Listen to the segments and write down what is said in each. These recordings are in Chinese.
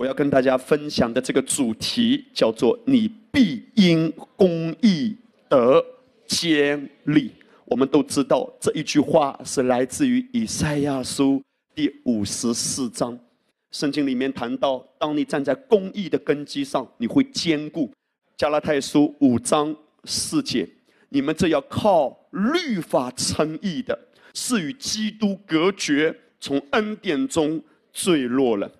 我要跟大家分享的这个主题叫做“你必因公义得坚立”。我们都知道这一句话是来自于以赛亚书第五十四章。圣经里面谈到，当你站在公义的根基上，你会坚固。加拉太书五章四节，你们这要靠律法称义的，是与基督隔绝，从恩典中坠落了。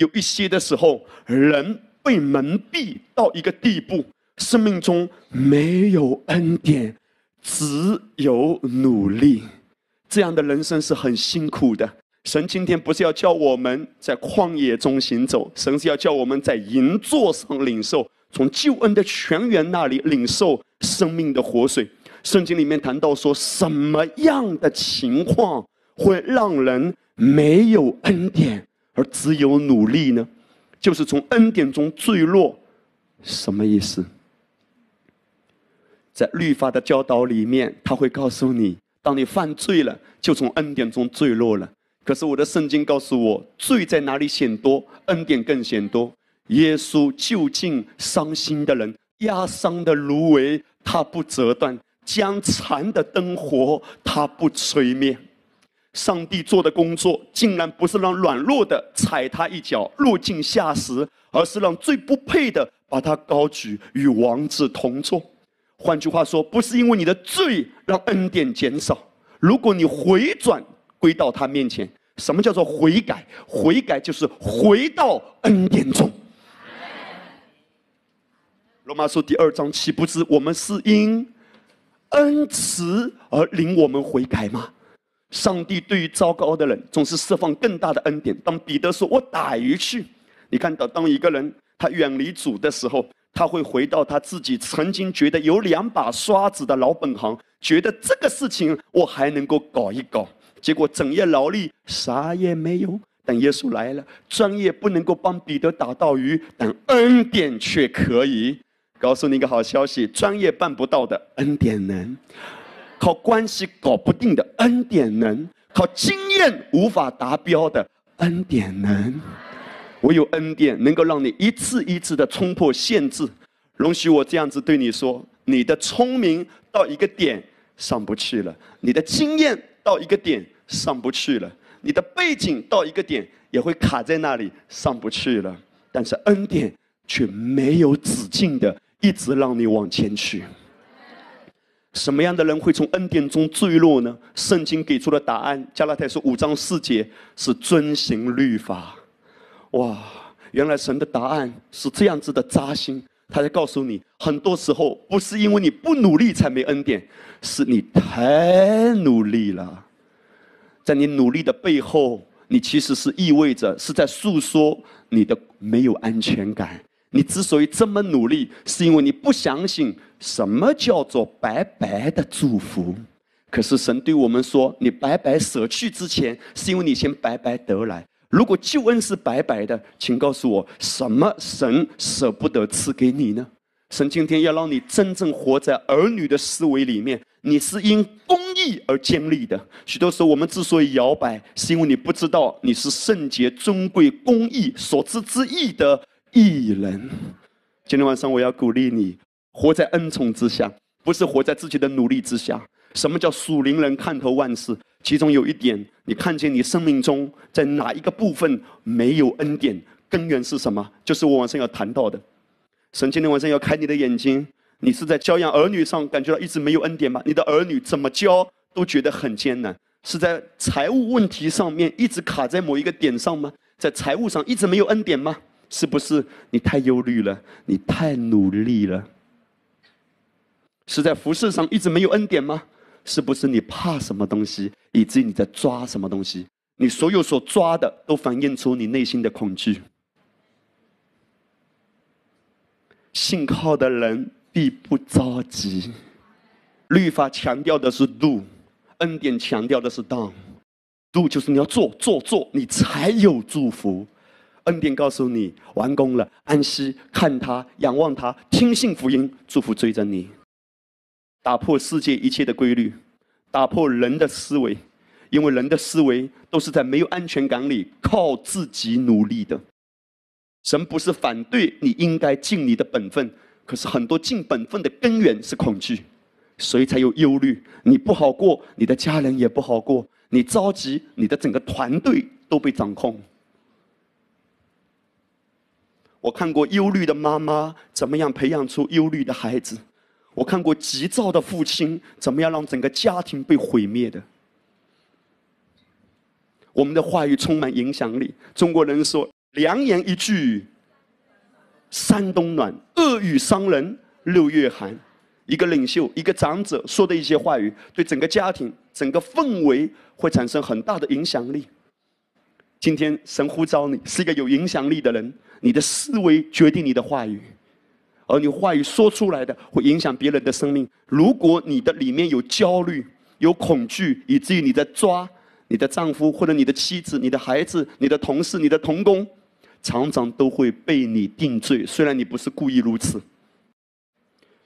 有一些的时候，人被蒙蔽到一个地步，生命中没有恩典，只有努力。这样的人生是很辛苦的。神今天不是要叫我们在旷野中行走，神是要叫我们在银座上领受，从救恩的泉源那里领受生命的活水。圣经里面谈到说，什么样的情况会让人没有恩典？而只有努力呢，就是从恩典中坠落，什么意思？在律法的教导里面，他会告诉你：当你犯罪了，就从恩典中坠落了。可是我的圣经告诉我，罪在哪里显多，恩典更显多。耶稣就近伤心的人，压伤的芦苇，他不折断；将残的灯火，他不吹灭。上帝做的工作，竟然不是让软弱的踩他一脚落井下石，而是让最不配的把他高举与王子同坐。换句话说，不是因为你的罪让恩典减少。如果你回转归到他面前，什么叫做悔改？悔改就是回到恩典中。罗马书第二章岂不知我们是因恩慈而领我们悔改吗？上帝对于糟糕的人，总是释放更大的恩典。当彼得说“我打鱼去”，你看到，当一个人他远离主的时候，他会回到他自己曾经觉得有两把刷子的老本行，觉得这个事情我还能够搞一搞。结果整夜劳力，啥也没有。等耶稣来了，专业不能够帮彼得打到鱼，但恩典却可以。告诉你一个好消息：专业办不到的，恩典能。靠关系搞不定的恩典能，靠经验无法达标的恩典能，我有恩典能够让你一次一次的冲破限制。容许我这样子对你说：你的聪明到一个点上不去了，你的经验到一个点上不去了，你的背景到一个点也会卡在那里上不去了。但是恩典却没有止境的，一直让你往前去。什么样的人会从恩典中坠落呢？圣经给出的答案，加拉太书五章四节是遵行律法。哇，原来神的答案是这样子的扎心。他在告诉你，很多时候不是因为你不努力才没恩典，是你太努力了。在你努力的背后，你其实是意味着是在诉说你的没有安全感。你之所以这么努力，是因为你不相信什么叫做白白的祝福。可是神对我们说：“你白白舍去之前，是因为你先白白得来。如果救恩是白白的，请告诉我，什么神舍不得赐给你呢？神今天要让你真正活在儿女的思维里面。你是因公义而建立的。许多时候，我们之所以摇摆，是因为你不知道你是圣洁、尊贵、公义所知之义的。”艺人，今天晚上我要鼓励你，活在恩宠之下，不是活在自己的努力之下。什么叫属灵人看透万事？其中有一点，你看见你生命中在哪一个部分没有恩典？根源是什么？就是我晚上要谈到的。神今天晚上要开你的眼睛，你是在教养儿女上感觉到一直没有恩典吗？你的儿女怎么教都觉得很艰难？是在财务问题上面一直卡在某一个点上吗？在财务上一直没有恩典吗？是不是你太忧虑了？你太努力了？是在服饰上一直没有恩典吗？是不是你怕什么东西，以至于你在抓什么东西？你所有所抓的，都反映出你内心的恐惧。信靠的人必不着急。律法强调的是 do，恩典强调的是 done。do 就是你要做做做，你才有祝福。恩典告诉你完工了，安息，看他，仰望他，听信福音，祝福追着你，打破世界一切的规律，打破人的思维，因为人的思维都是在没有安全感里靠自己努力的。神不是反对你应该尽你的本分，可是很多尽本分的根源是恐惧，所以才有忧虑。你不好过，你的家人也不好过，你着急，你的整个团队都被掌控。我看过忧虑的妈妈怎么样培养出忧虑的孩子，我看过急躁的父亲怎么样让整个家庭被毁灭的。我们的话语充满影响力。中国人说：“良言一句，山冬暖；恶语伤人，六月寒。”一个领袖、一个长者说的一些话语，对整个家庭、整个氛围会产生很大的影响力。今天神呼召你是一个有影响力的人，你的思维决定你的话语，而你话语说出来的会影响别人的生命。如果你的里面有焦虑、有恐惧，以至于你在抓。你的丈夫或者你的妻子、你的孩子、你的同事、你的同工，常常都会被你定罪。虽然你不是故意如此。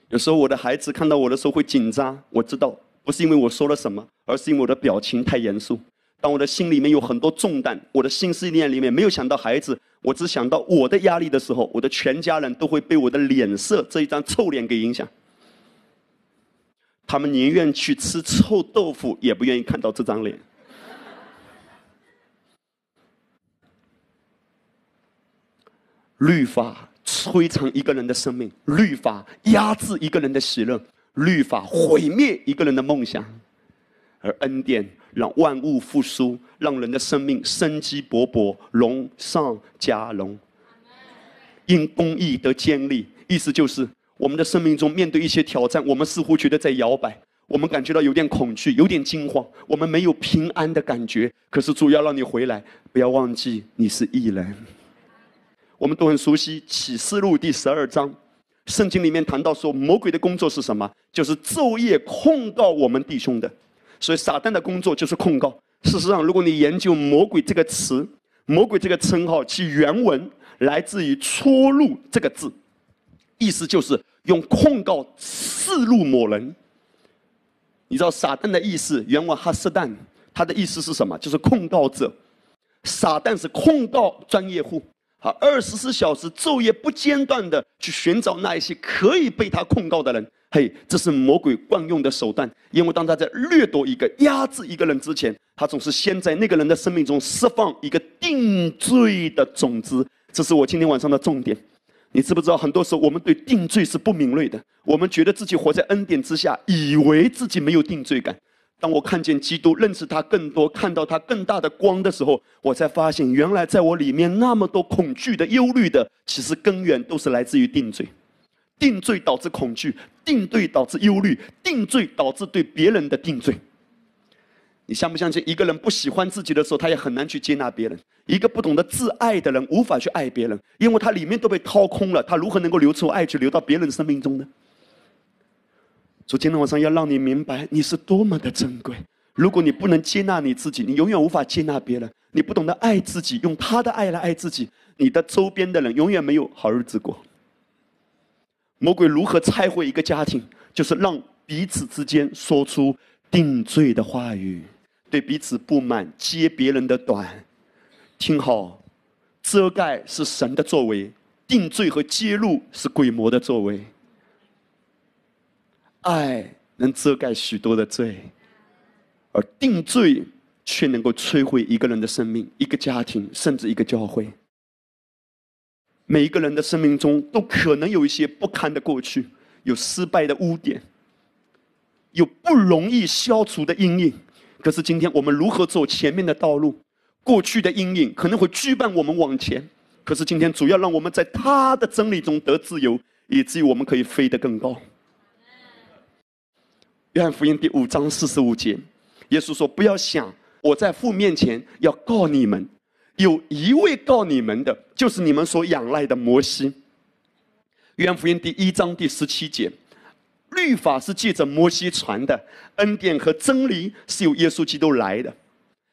有时候我的孩子看到我的时候会紧张，我知道不是因为我说了什么，而是因为我的表情太严肃。当我的心里面有很多重担，我的心思念里面没有想到孩子，我只想到我的压力的时候，我的全家人都会被我的脸色这一张臭脸给影响。他们宁愿去吃臭豆腐，也不愿意看到这张脸。律法摧残一个人的生命，律法压制一个人的喜乐，律法毁灭一个人的梦想，而恩典让万物复苏，让人的生命生机勃勃，龙上加龙。因公义得坚立，意思就是我们的生命中面对一些挑战，我们似乎觉得在摇摆，我们感觉到有点恐惧，有点惊慌，我们没有平安的感觉。可是主要让你回来，不要忘记你是异人。我们都很熟悉启示录第十二章，圣经里面谈到说，魔鬼的工作是什么？就是昼夜控告我们弟兄的。所以撒旦的工作就是控告。事实上，如果你研究“魔鬼”这个词，“魔鬼”这个称号，其原文来自于“戳入”这个字，意思就是用控告刺入某人。你知道撒旦的意思？原文哈斯旦，他的意思是什么？就是控告者。撒旦是控告专业户。啊，二十四小时昼夜不间断的去寻找那一些可以被他控告的人。嘿，这是魔鬼惯用的手段。因为当他在掠夺一个、压制一个人之前，他总是先在那个人的生命中释放一个定罪的种子。这是我今天晚上的重点。你知不知道，很多时候我们对定罪是不敏锐的。我们觉得自己活在恩典之下，以为自己没有定罪感。当我看见基督，认识他更多，看到他更大的光的时候，我才发现，原来在我里面那么多恐惧的、忧虑的，其实根源都是来自于定罪。定罪导致恐惧，定罪导致忧虑，定罪导致对别人的定罪。你相不相信，一个人不喜欢自己的时候，他也很难去接纳别人。一个不懂得自爱的人，无法去爱别人，因为他里面都被掏空了，他如何能够流出爱去流到别人生命中呢？主今天晚上要让你明白，你是多么的珍贵。如果你不能接纳你自己，你永远无法接纳别人。你不懂得爱自己，用他的爱来爱自己，你的周边的人永远没有好日子过。魔鬼如何拆毁一个家庭？就是让彼此之间说出定罪的话语，对彼此不满，揭别人的短。听好，遮盖是神的作为，定罪和揭露是鬼魔的作为。爱能遮盖许多的罪，而定罪却能够摧毁一个人的生命、一个家庭，甚至一个教会。每一个人的生命中都可能有一些不堪的过去，有失败的污点，有不容易消除的阴影。可是今天我们如何走前面的道路？过去的阴影可能会羁绊我们往前，可是今天主要让我们在他的真理中得自由，以至于我们可以飞得更高。约翰福音第五章四十五节，耶稣说：“不要想我在父面前要告你们，有一位告你们的，就是你们所仰赖的摩西。”约翰福音第一章第十七节，律法是借着摩西传的，恩典和真理是由耶稣基督来的。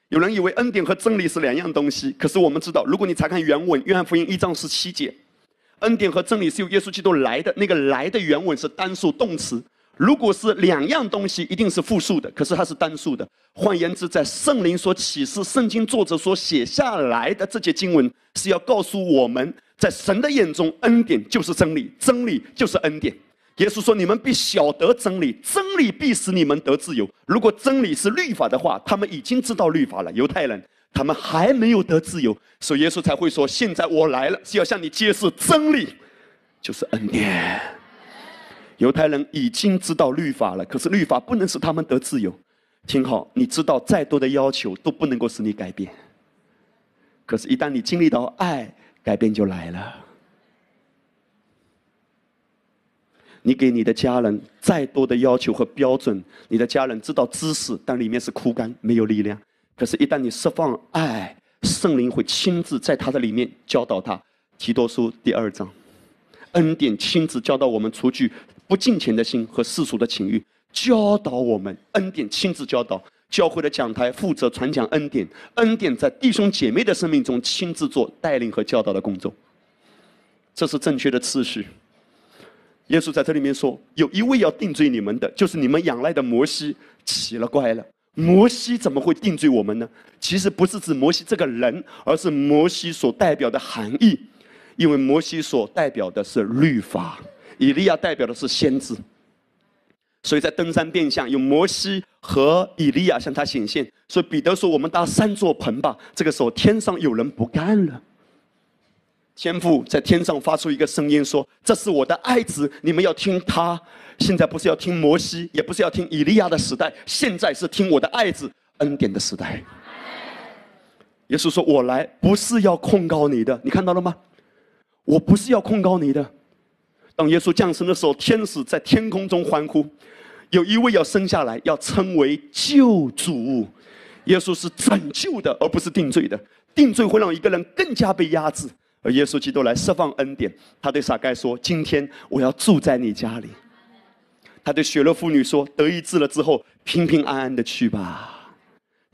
有人以为恩典和真理是两样东西，可是我们知道，如果你查看原文，约翰福音一章十七节，恩典和真理是由耶稣基督来的，那个“来的”原文是单数动词。如果是两样东西，一定是复数的。可是它是单数的。换言之，在圣灵所启示、圣经作者所写下来的这些经文，是要告诉我们，在神的眼中，恩典就是真理，真理就是恩典。耶稣说：“你们必晓得真理，真理必使你们得自由。如果真理是律法的话，他们已经知道律法了。犹太人他们还没有得自由，所以耶稣才会说：现在我来了，是要向你揭示真理，就是恩典。犹太人已经知道律法了，可是律法不能使他们得自由。听好，你知道再多的要求都不能够使你改变。可是，一旦你经历到爱，改变就来了。”你给你的家人再多的要求和标准，你的家人知道知识，但里面是枯干，没有力量。可是，一旦你释放爱，圣灵会亲自在他的里面教导他。提多书第二章，恩典亲自教导我们，除去不敬虔的心和世俗的情欲，教导我们。恩典亲自教导，教会的讲台负责传讲恩典，恩典在弟兄姐妹的生命中亲自做带领和教导的工作。这是正确的次序。耶稣在这里面说：“有一位要定罪你们的，就是你们仰赖的摩西，奇了怪了。摩西怎么会定罪我们呢？其实不是指摩西这个人，而是摩西所代表的含义。因为摩西所代表的是律法，以利亚代表的是先知。所以在登山变相，有摩西和以利亚向他显现。所以彼得说：‘我们搭三座棚吧。’这个时候，天上有人不干了。”天父在天上发出一个声音说：“这是我的爱子，你们要听他。现在不是要听摩西，也不是要听以利亚的时代，现在是听我的爱子恩典的时代。”耶稣说：“我来不是要控告你的，你看到了吗？我不是要控告你的。当耶稣降生的时候，天使在天空中欢呼，有一位要生下来，要称为救主。耶稣是拯救的，而不是定罪的。定罪会让一个人更加被压制。”而耶稣基督来释放恩典，他对撒该说：“今天我要住在你家里。”他对血肉妇女说：“得医治了之后，平平安安的去吧。”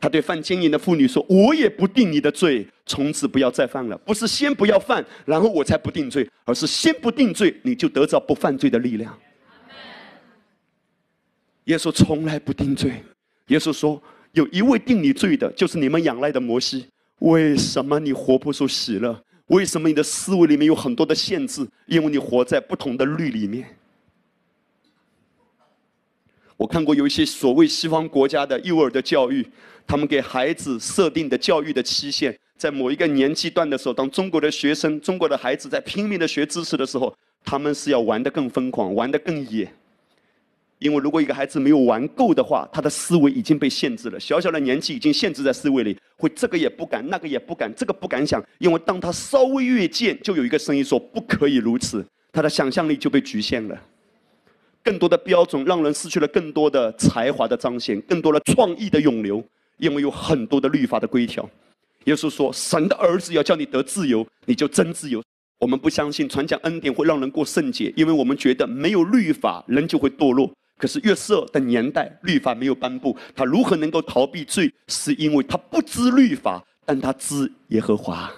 他对犯奸淫的妇女说：“我也不定你的罪，从此不要再犯了。不是先不要犯，然后我才不定罪，而是先不定罪，你就得着不犯罪的力量。”耶稣从来不定罪。耶稣说：“有一位定你罪的，就是你们仰赖的摩西。为什么你活不出喜乐？”为什么你的思维里面有很多的限制？因为你活在不同的律里面。我看过有一些所谓西方国家的幼儿的教育，他们给孩子设定的教育的期限，在某一个年纪段的时候，当中国的学生、中国的孩子在拼命的学知识的时候，他们是要玩得更疯狂，玩得更野。因为如果一个孩子没有玩够的话，他的思维已经被限制了。小小的年纪已经限制在思维里，会这个也不敢，那个也不敢，这个不敢想。因为当他稍微越界，就有一个声音说不可以如此，他的想象力就被局限了。更多的标准让人失去了更多的才华的彰显，更多的创意的涌流。因为有很多的律法的规条。耶稣说：“神的儿子要叫你得自由，你就真自由。”我们不相信传讲恩典会让人过圣洁，因为我们觉得没有律法，人就会堕落。可是约瑟的年代，律法没有颁布，他如何能够逃避罪？是因为他不知律法，但他知耶和华。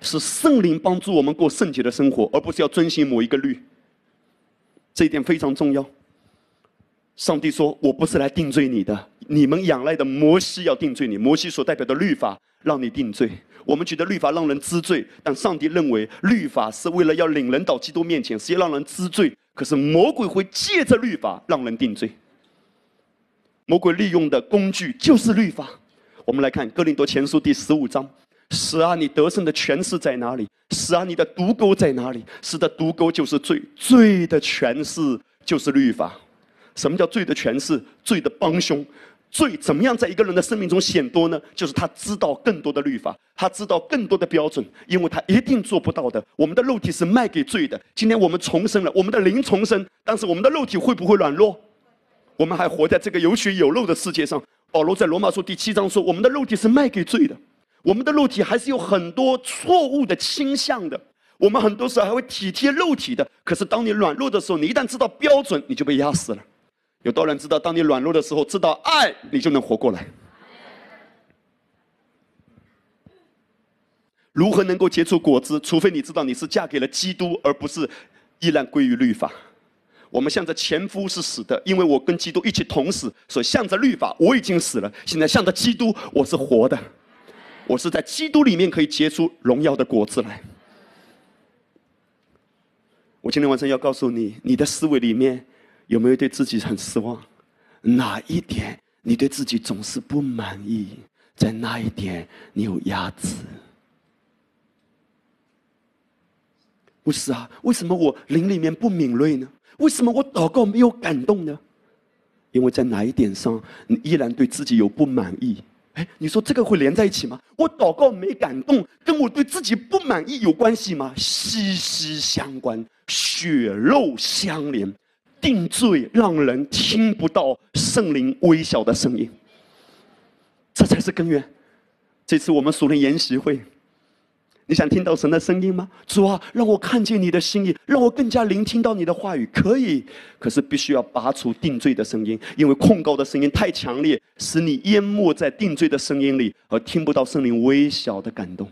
是圣灵帮助我们过圣洁的生活，而不是要遵循某一个律。这一点非常重要。上帝说：“我不是来定罪你的，你们仰赖的摩西要定罪你。摩西所代表的律法让你定罪。我们觉得律法让人知罪，但上帝认为律法是为了要领人到基督面前，是要让人知罪。”可是魔鬼会借着律法让人定罪。魔鬼利用的工具就是律法。我们来看《哥林多前书》第十五章：“是啊，你得胜的权势在哪里？是啊，你的毒钩在哪里？是的，毒钩就是罪，罪的权势就是律法。什么叫罪的权势？罪的帮凶。”罪怎么样在一个人的生命中显多呢？就是他知道更多的律法，他知道更多的标准，因为他一定做不到的。我们的肉体是卖给罪的。今天我们重生了，我们的灵重生，但是我们的肉体会不会软弱？我们还活在这个有血有肉的世界上。保罗在罗马书第七章说：“我们的肉体是卖给罪的，我们的肉体还是有很多错误的倾向的。我们很多时候还会体贴肉体的。可是当你软弱的时候，你一旦知道标准，你就被压死了。”有多少人知道，当你软弱的时候，知道爱，你就能活过来。如何能够结出果子？除非你知道你是嫁给了基督，而不是依然归于律法。我们向着前夫是死的，因为我跟基督一起同死，所以向着律法我已经死了。现在向着基督，我是活的。我是在基督里面可以结出荣耀的果子来。我今天晚上要告诉你，你的思维里面有没有对自己很失望？哪一点你对自己总是不满意？在那一点你有压制？不是啊，为什么我灵里面不敏锐呢？为什么我祷告没有感动呢？因为在哪一点上，你依然对自己有不满意？哎，你说这个会连在一起吗？我祷告没感动，跟我对自己不满意有关系吗？息息相关，血肉相连。定罪让人听不到圣灵微小的声音，这才是根源。这次我们属灵研习会。你想听到神的声音吗？主啊，让我看见你的心意，让我更加聆听到你的话语。可以，可是必须要拔除定罪的声音，因为控告的声音太强烈，使你淹没在定罪的声音里，而听不到圣灵微小的感动。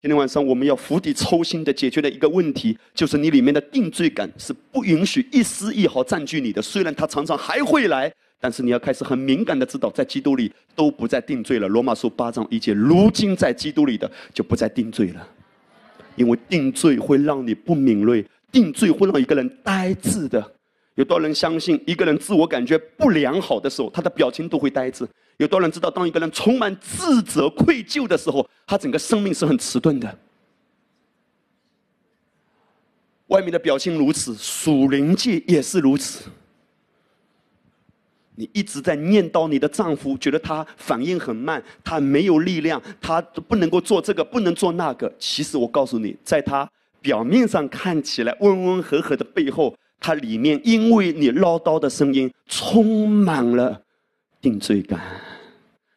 今天晚上我们要釜底抽薪的解决的一个问题，就是你里面的定罪感是不允许一丝一毫占据你的。虽然他常常还会来。但是你要开始很敏感的知道，在基督里都不再定罪了。罗马书八章一节，如今在基督里的就不再定罪了，因为定罪会让你不敏锐，定罪会让一个人呆滞的。有多少人相信，一个人自我感觉不良好的时候，他的表情都会呆滞？有多少人知道，当一个人充满自责、愧疚的时候，他整个生命是很迟钝的？外面的表情如此，属灵界也是如此。你一直在念叨你的丈夫，觉得他反应很慢，他没有力量，他不能够做这个，不能做那个。其实我告诉你，在他表面上看起来温温和和的背后，他里面因为你唠叨的声音，充满了定罪感。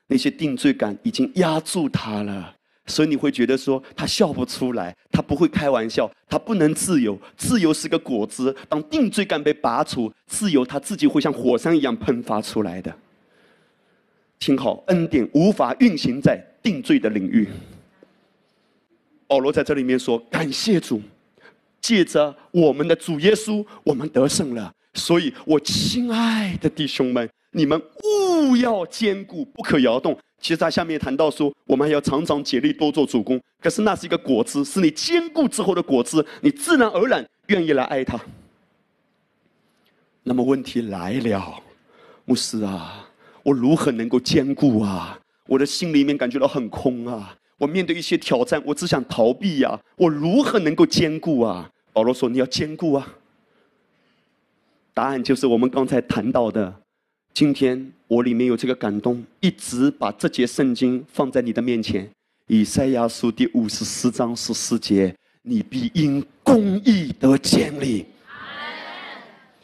那些定罪感已经压住他了。所以你会觉得说他笑不出来，他不会开玩笑，他不能自由。自由是个果子，当定罪感被拔除，自由他自己会像火山一样喷发出来的。听好，恩典无法运行在定罪的领域。保罗在这里面说：“感谢主，借着我们的主耶稣，我们得胜了。所以我亲爱的弟兄们，你们务要坚固，不可摇动。”其实他下面谈到说，我们还要常常竭力多做主公。可是那是一个果子，是你坚固之后的果子，你自然而然愿意来爱他。那么问题来了，牧师啊，我如何能够坚固啊？我的心里面感觉到很空啊！我面对一些挑战，我只想逃避呀！我如何能够坚固啊？保罗说：“你要坚固啊！”答案就是我们刚才谈到的。今天我里面有这个感动，一直把这节圣经放在你的面前。以赛亚书第五十四章十四节：“你必因公义得建立。”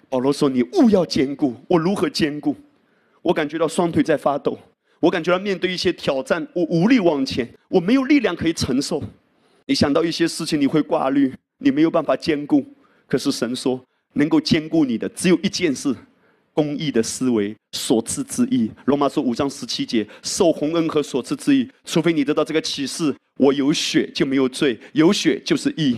保罗说：“你务要坚固。”我如何坚固？我感觉到双腿在发抖，我感觉到面对一些挑战，我无力往前，我没有力量可以承受。你想到一些事情，你会挂虑，你没有办法坚固。可是神说，能够坚固你的只有一件事。公义的思维所赐之意，罗马书五章十七节，受洪恩和所赐之意，除非你得到这个启示，我有血就没有罪，有血就是义。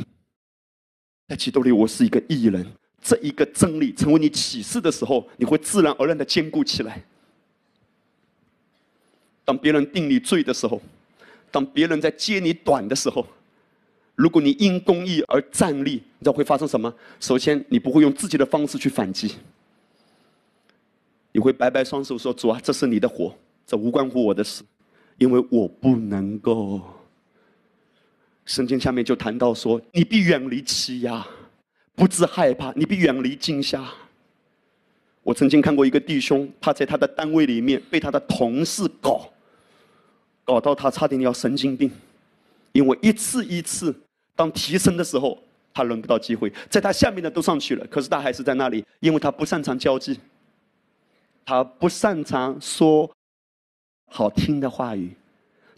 在基督里，我是一个义人。这一个真理成为你启示的时候，你会自然而然的坚固起来。当别人定你罪的时候，当别人在揭你短的时候，如果你因公义而站立，你知道会发生什么？首先，你不会用自己的方式去反击。你会摆摆双手说：“主啊，这是你的火，这无关乎我的事，因为我不能够。”圣经下面就谈到说：“你必远离欺压，不知害怕；你必远离惊吓。”我曾经看过一个弟兄，他在他的单位里面被他的同事搞，搞到他差点要神经病，因为一次一次当提升的时候，他轮不到机会，在他下面的都上去了，可是他还是在那里，因为他不擅长交际。他不擅长说好听的话语，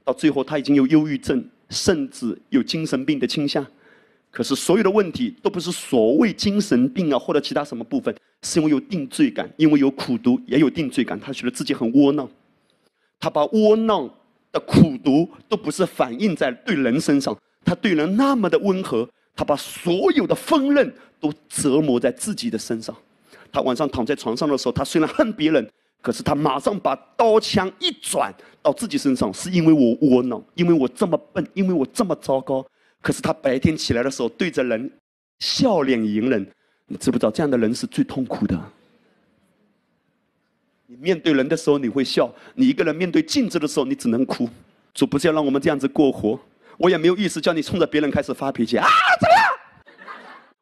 到最后他已经有忧郁症，甚至有精神病的倾向。可是所有的问题都不是所谓精神病啊，或者其他什么部分，是因为有定罪感，因为有苦毒，也有定罪感。他觉得自己很窝囊，他把窝囊的苦毒都不是反映在对人身上，他对人那么的温和，他把所有的锋刃都折磨在自己的身上。他晚上躺在床上的时候，他虽然恨别人，可是他马上把刀枪一转到自己身上，是因为我窝囊，因为我这么笨，因为我这么糟糕。可是他白天起来的时候，对着人笑脸迎人。你知不知道这样的人是最痛苦的？你面对人的时候你会笑，你一个人面对镜子的时候你只能哭。主不是要让我们这样子过活，我也没有意思叫你冲着别人开始发脾气啊！怎么样？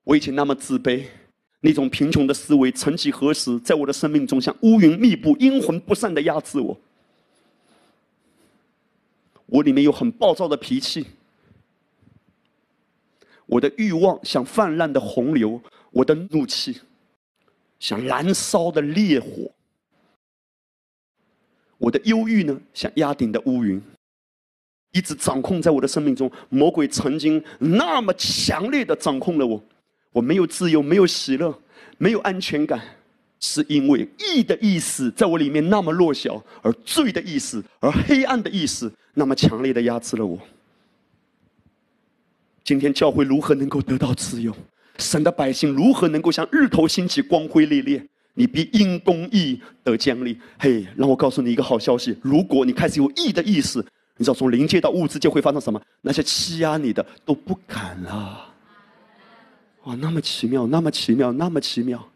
我以前那么自卑，那种贫穷的思维，曾几何时在我的生命中像乌云密布、阴魂不散的压制我。我里面有很暴躁的脾气，我的欲望像泛滥的洪流，我的怒气像燃烧的烈火，我的忧郁呢像压顶的乌云，一直掌控在我的生命中。魔鬼曾经那么强烈的掌控了我，我没有自由，没有喜乐，没有安全感。是因为义的意思在我里面那么弱小，而罪的意思，而黑暗的意思那么强烈的压制了我。今天教会如何能够得到自由？神的百姓如何能够像日头兴起，光辉烈烈？你必因公义得奖励。嘿，让我告诉你一个好消息：如果你开始有义的意识，你知道从灵界到物质界会发生什么？那些欺压你的都不敢了。哇，那么奇妙，那么奇妙，那么奇妙。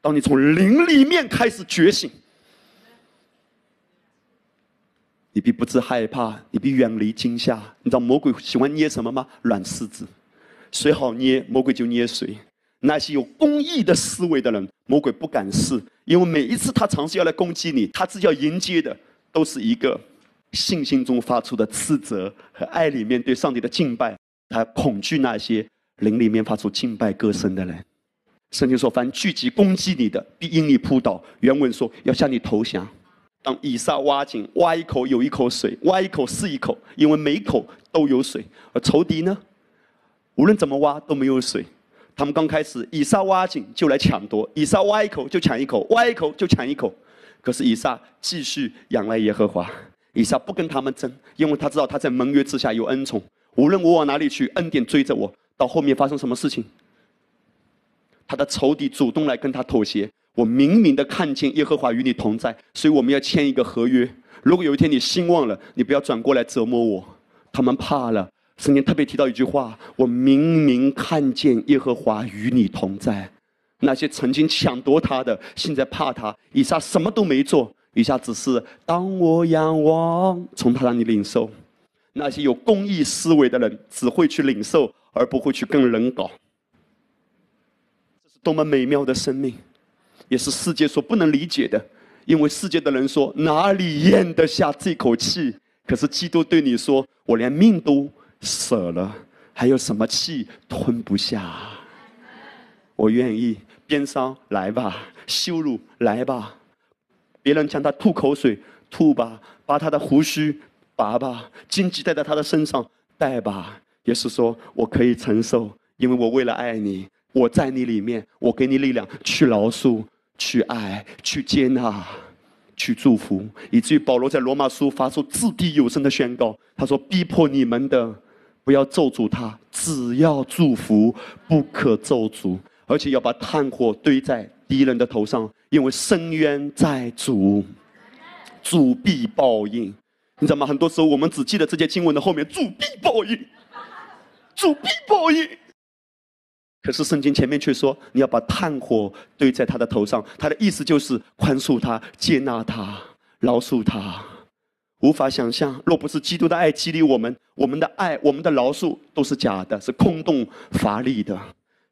当你从灵里面开始觉醒，你必不知害怕，你必远离惊吓。你知道魔鬼喜欢捏什么吗？软柿子，谁好捏，魔鬼就捏谁。那些有公义的思维的人，魔鬼不敢试，因为每一次他尝试要来攻击你，他自己要迎接的都是一个信心中发出的斥责和爱里面对上帝的敬拜。他恐惧那些灵里面发出敬拜歌声的人。圣经说：“凡聚集攻击你的，必因你扑倒。”原文说：“要向你投降。”当以撒挖井，挖一口有一口水，挖一口是一口，因为每口都有水。而仇敌呢，无论怎么挖都没有水。他们刚开始，以撒挖井就来抢夺，以撒挖一口就抢一口，挖一口就抢一口。可是以撒继续仰赖耶和华，以撒不跟他们争，因为他知道他在盟约之下有恩宠，无论我往哪里去，恩典追着我。到后面发生什么事情？他的仇敌主动来跟他妥协，我明明的看见耶和华与你同在，所以我们要签一个合约。如果有一天你兴旺了，你不要转过来折磨我。他们怕了，圣经特别提到一句话：我明明看见耶和华与你同在。那些曾经抢夺他的，现在怕他。以撒什么都没做，以撒只是当我仰望，从他那里领受。那些有公益思维的人，只会去领受，而不会去跟人搞。这是多么美妙的生命，也是世界所不能理解的。因为世界的人说哪里咽得下这口气？可是基督对你说：“我连命都舍了，还有什么气吞不下？”我愿意，鞭伤来吧，羞辱来吧，别人向他吐口水，吐吧，把他的胡须拔吧，荆棘戴在他的身上戴吧。也是说我可以承受，因为我为了爱你。我在你里面，我给你力量去饶恕、去爱、去接纳、去祝福，以至于保罗在罗马书发出掷地有声的宣告：他说，逼迫你们的，不要咒诅他，只要祝福，不可咒诅，而且要把炭火堆在敌人的头上，因为深渊在主，主必报应。你知道吗？很多时候我们只记得这些经文的后面，主必报应，主必报应。可是圣经前面却说，你要把炭火堆在他的头上，他的意思就是宽恕他、接纳他、饶恕他。无法想象，若不是基督的爱激励我们，我们的爱、我们的饶恕都是假的，是空洞乏力的。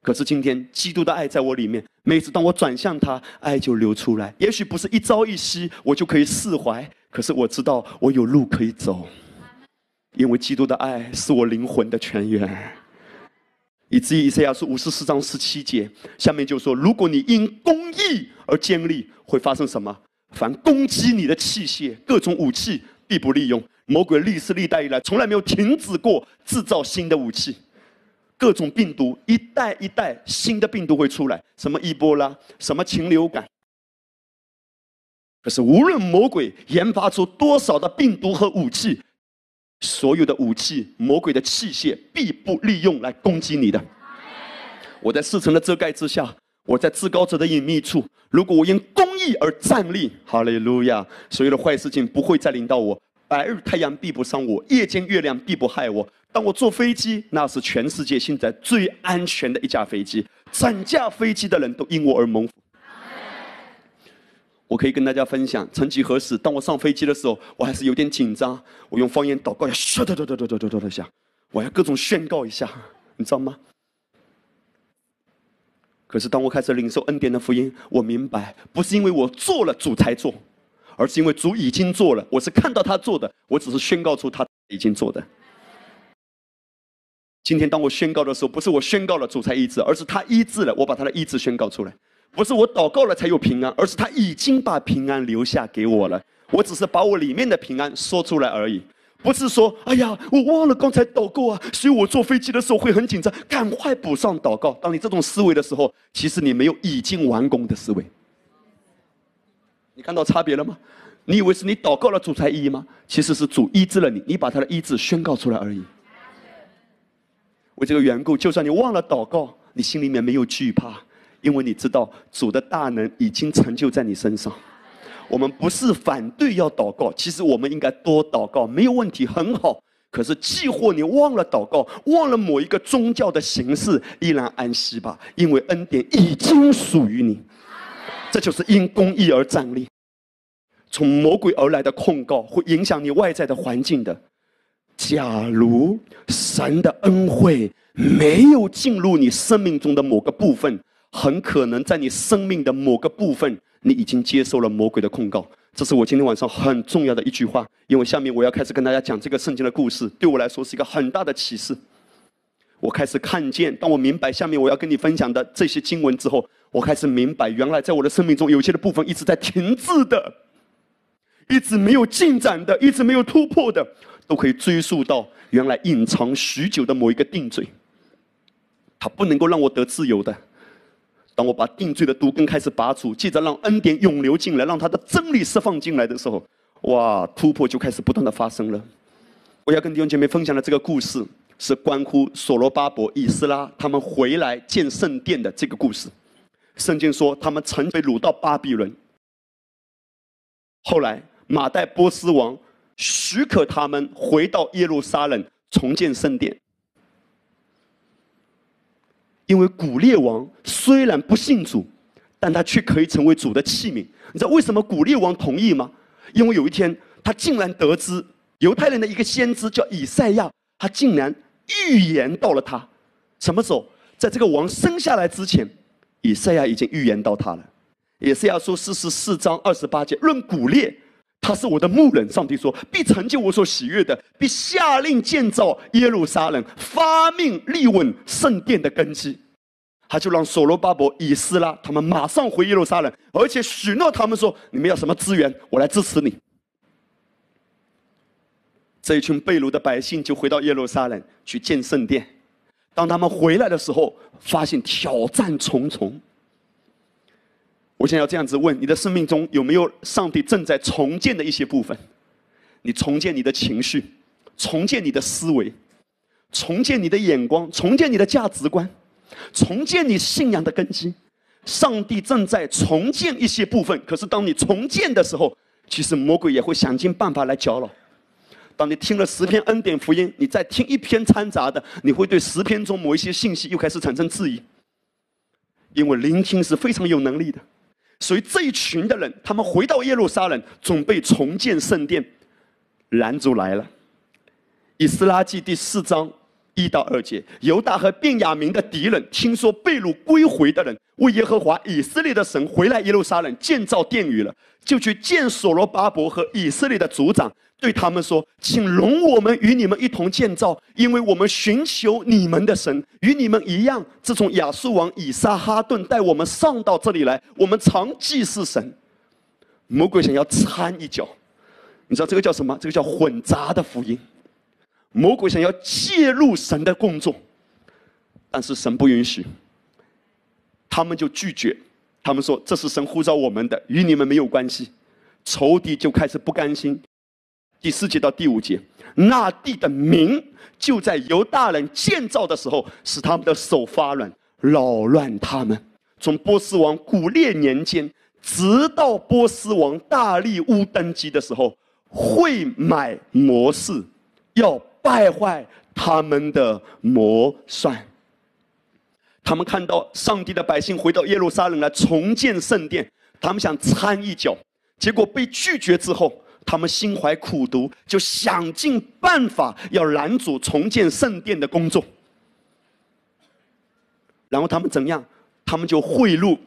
可是今天，基督的爱在我里面，每次当我转向他，爱就流出来。也许不是一朝一夕我就可以释怀，可是我知道我有路可以走，因为基督的爱是我灵魂的泉源。以至于以赛亚书五十四章十七节，下面就说：如果你因公义而建立，会发生什么？凡攻击你的器械，各种武器必不利用。魔鬼历史历代以来从来没有停止过制造新的武器，各种病毒一代一代新的病毒会出来，什么伊波拉，什么禽流感。可是无论魔鬼研发出多少的病毒和武器。所有的武器，魔鬼的器械，必不利用来攻击你的。我在四层的遮盖之下，我在至高者的隐秘处。如果我因公义而站立，哈利路亚！所有的坏事情不会再临到我，白日太阳必不伤我，夜间月亮必不害我。当我坐飞机，那是全世界现在最安全的一架飞机，整架飞机的人都因我而蒙福。我可以跟大家分享，曾几何时，当我上飞机的时候，我还是有点紧张。我用方言祷告，唰哒哒哒哒哒哒哒哒响，我要各种宣告一下，你知道吗？可是当我开始领受恩典的福音，我明白，不是因为我做了主才做，而是因为主已经做了。我是看到他做的，我只是宣告出他已经做的。今天当我宣告的时候，不是我宣告了主才医治，而是他医治了，我把他的医治宣告出来。不是我祷告了才有平安，而是他已经把平安留下给我了，我只是把我里面的平安说出来而已。不是说，哎呀，我忘了刚才祷告啊，所以我坐飞机的时候会很紧张，赶快补上祷告。当你这种思维的时候，其实你没有已经完工的思维。你看到差别了吗？你以为是你祷告了主才医吗？其实是主医治了你，你把他的医治宣告出来而已。为这个缘故，就算你忘了祷告，你心里面没有惧怕，因为你知道主的大能已经成就在你身上。我们不是反对要祷告，其实我们应该多祷告，没有问题，很好。可是，既或你忘了祷告，忘了某一个宗教的形式，依然安息吧，因为恩典已经属于你。这就是因公义而站立。从魔鬼而来的控告会影响你外在的环境的。假如神的恩惠没有进入你生命中的某个部分，很可能在你生命的某个部分，你已经接受了魔鬼的控告。这是我今天晚上很重要的一句话，因为下面我要开始跟大家讲这个圣经的故事，对我来说是一个很大的启示。我开始看见，当我明白下面我要跟你分享的这些经文之后，我开始明白，原来在我的生命中有些的部分一直在停滞的，一直没有进展的，一直没有突破的，都可以追溯到原来隐藏许久的某一个定罪。它不能够让我得自由的。我把定罪的毒根开始拔除，接着让恩典涌流进来，让他的真理释放进来的时候，哇，突破就开始不断的发生了。我要跟弟兄姐妹分享的这个故事。是关乎所罗巴伯、以斯拉他们回来建圣殿的这个故事。圣经说，他们曾被掳到巴比伦，后来马代波斯王许可他们回到耶路撒冷重建圣殿。因为古列王虽然不信主，但他却可以成为主的器皿。你知道为什么古列王同意吗？因为有一天他竟然得知犹太人的一个先知叫以赛亚，他竟然。预言到了他，什么时候？在这个王生下来之前，以赛亚已经预言到他了。以赛亚书四十四章二十八节，论古列，他是我的牧人。上帝说，必成就我所喜悦的，必下令建造耶路撒冷，发命立稳圣殿的根基。他就让所罗巴伯、以斯拉他们马上回耶路撒冷，而且许诺他们说：你们要什么资源，我来支持你。这一群被掳的百姓就回到耶路撒冷去建圣殿。当他们回来的时候，发现挑战重重。我想要这样子问：你的生命中有没有上帝正在重建的一些部分？你重建你的情绪，重建你的思维，重建你的眼光，重建你的价值观，重建你信仰的根基。上帝正在重建一些部分。可是当你重建的时候，其实魔鬼也会想尽办法来搅扰。当你听了十篇恩典福音，你再听一篇掺杂的，你会对十篇中某一些信息又开始产生质疑。因为聆听是非常有能力的，所以这一群的人，他们回到耶路撒冷，准备重建圣殿，拦阻来了。以斯拉记第四章一到二节，犹大和便雅明的敌人听说被掳归回的人为耶和华以色列的神回来耶路撒冷建造殿宇了，就去见所罗巴伯和以色列的族长。对他们说：“请容我们与你们一同建造，因为我们寻求你们的神，与你们一样。自从亚述王以撒哈顿带我们上到这里来，我们常祭祀神。魔鬼想要掺一脚，你知道这个叫什么？这个叫混杂的福音。魔鬼想要介入神的工作，但是神不允许，他们就拒绝。他们说这是神呼召我们的，与你们没有关系。仇敌就开始不甘心。”第四节到第五节，那地的民就在犹大人建造的时候，使他们的手发软，扰乱他们。从波斯王古列年间，直到波斯王大力乌登基的时候，会买模式，要败坏他们的魔算。他们看到上帝的百姓回到耶路撒冷来重建圣殿，他们想参一脚，结果被拒绝之后，他们心怀苦毒，就想尽办法要拦阻重建圣殿的工作。然后他们怎样？他们就贿赂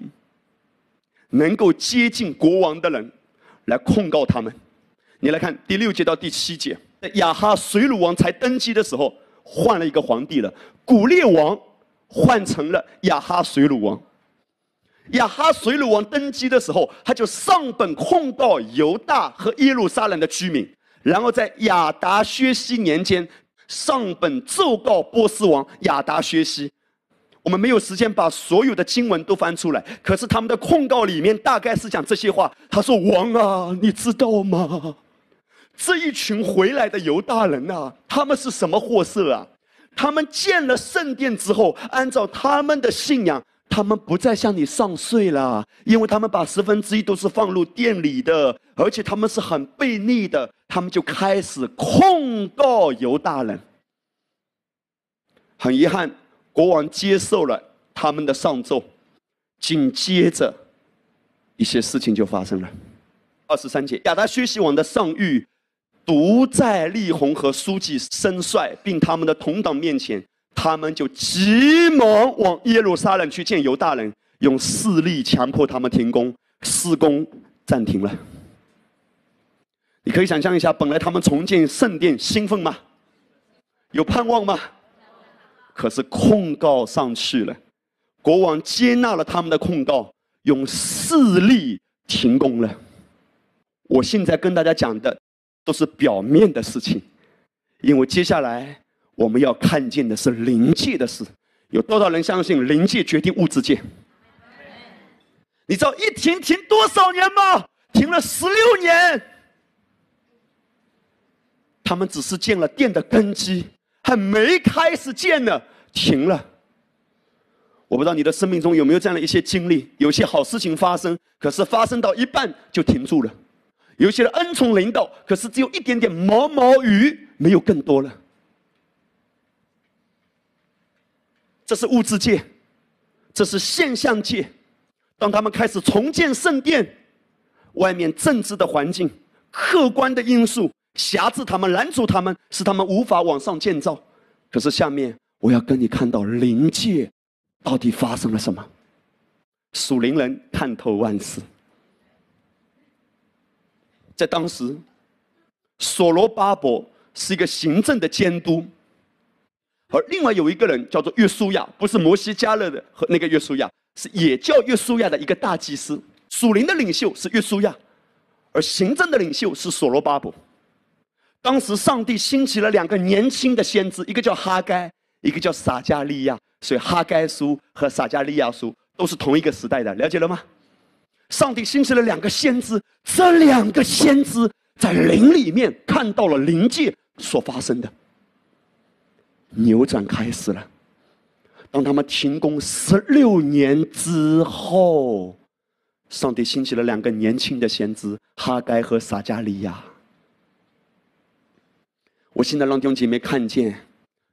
能够接近国王的人，来控告他们。你来看第六节到第七节，亚哈水鲁王才登基的时候，换了一个皇帝了，古列王换成了亚哈水鲁王。亚哈水鲁王登基的时候，他就上本控告犹大和耶路撒冷的居民，然后在亚达薛西年间上本奏告波斯王亚达薛西。我们没有时间把所有的经文都翻出来，可是他们的控告里面大概是讲这些话。他说：“王啊，你知道吗？这一群回来的犹大人啊，他们是什么货色啊？他们建了圣殿之后，按照他们的信仰，他们不再向你上税了，因为他们把十分之一都是放入店里的，而且他们是很悖逆的，他们就开始控告犹大人。很遗憾。”国王接受了他们的上奏，紧接着一些事情就发生了。二十三节，亚达薛西王的上谕，独在利红和书记申帅并他们的同党面前，他们就急忙往耶路撒冷去见犹大人，用势力强迫他们停工，施工暂停了。你可以想象一下，本来他们重建圣殿兴奋吗？有盼望吗？可是控告上去了，国王接纳了他们的控告，用势力停工了。我现在跟大家讲的都是表面的事情，因为接下来我们要看见的是灵界的事。有多少人相信灵界决定物质界？你知道一停停多少年吗？停了十六年。他们只是建了殿的根基。还没开始建呢，停了。我不知道你的生命中有没有这样的一些经历，有些好事情发生，可是发生到一半就停住了；有些的恩宠领导，可是只有一点点毛毛雨，没有更多了。这是物质界，这是现象界。当他们开始重建圣殿，外面政治的环境、客观的因素。辖制他们，拦阻他们，使他们无法往上建造。可是下面我要跟你看到灵界到底发生了什么。属灵人看透万事。在当时，所罗巴伯是一个行政的监督，而另外有一个人叫做约书亚，不是摩西加勒的和那个约书亚，是也叫约书亚的一个大祭司。属灵的领袖是约书亚，而行政的领袖是所罗巴伯。当时上帝兴起了两个年轻的先知，一个叫哈该，一个叫撒加利亚。所以哈该书和撒加利亚书都是同一个时代的，了解了吗？上帝兴起了两个先知，这两个先知在灵里面看到了灵界所发生的扭转开始了。当他们停工十六年之后，上帝兴起了两个年轻的先知哈该和撒加利亚。我现在让弟兄姐妹看见，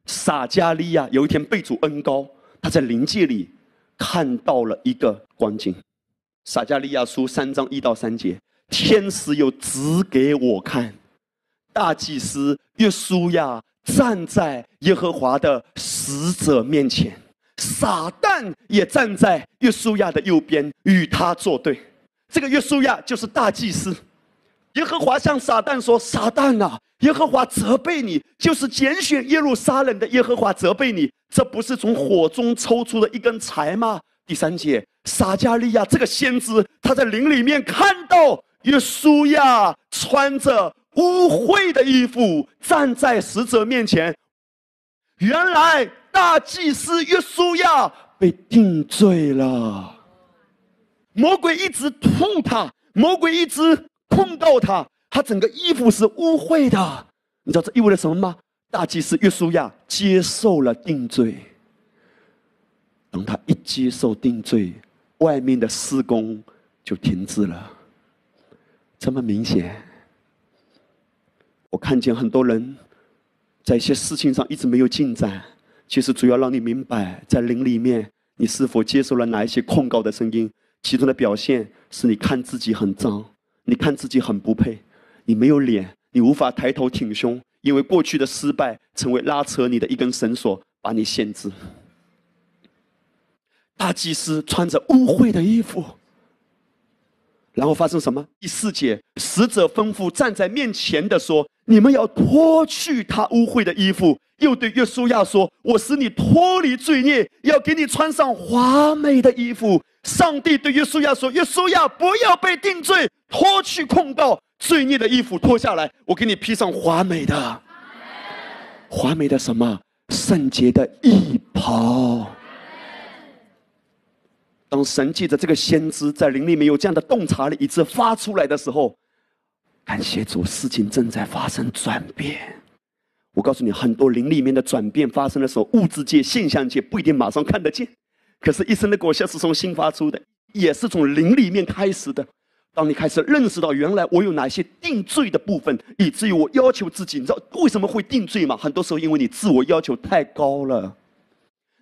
撒加利亚有一天被主恩高，他在灵界里看到了一个光景。撒加利亚书三章一到三节，天使又指给我看，大祭司约书亚站在耶和华的使者面前，撒旦也站在约书亚的右边与他作对。这个约书亚就是大祭司。耶和华向撒旦说：“撒旦呐！”耶和华责备你，就是拣选耶路撒冷的耶和华责备你，这不是从火中抽出的一根柴吗？第三节，撒加利亚这个先知，他在林里面看到约书亚穿着污秽的衣服站在使者面前，原来大祭司约书亚被定罪了，魔鬼一直吐他，魔鬼一直控告他。他整个衣服是污秽的，你知道这意味着什么吗？大祭司约书亚接受了定罪。当他一接受定罪，外面的施工就停止了。这么明显，我看见很多人在一些事情上一直没有进展，其实主要让你明白，在灵里面你是否接受了哪一些控告的声音，其中的表现是你看自己很脏，你看自己很不配，你没有脸，你无法抬头挺胸，因为过去的失败成为拉扯你的一根绳索，把你限制。大祭司穿着污秽的衣服。然后发生什么？第四节，使者吩咐站在面前的说：“你们要脱去他污秽的衣服。”又对约书亚说：“我使你脱离罪孽，要给你穿上华美的衣服。”上帝对约书亚说：“约书亚，不要被定罪，脱去控告罪孽的衣服，脱下来，我给你披上华美的，华美的什么？圣洁的衣袍。”当神借着这个先知在灵里面有这样的洞察力，以致发出来的时候，感谢主，事情正在发生转变。我告诉你，很多灵里面的转变发生的时候，物质界、现象界不一定马上看得见，可是，一生的果效是从心发出的，也是从灵里面开始的。当你开始认识到原来我有哪些定罪的部分，以至于我要求自己，你知道为什么会定罪吗？很多时候，因为你自我要求太高了。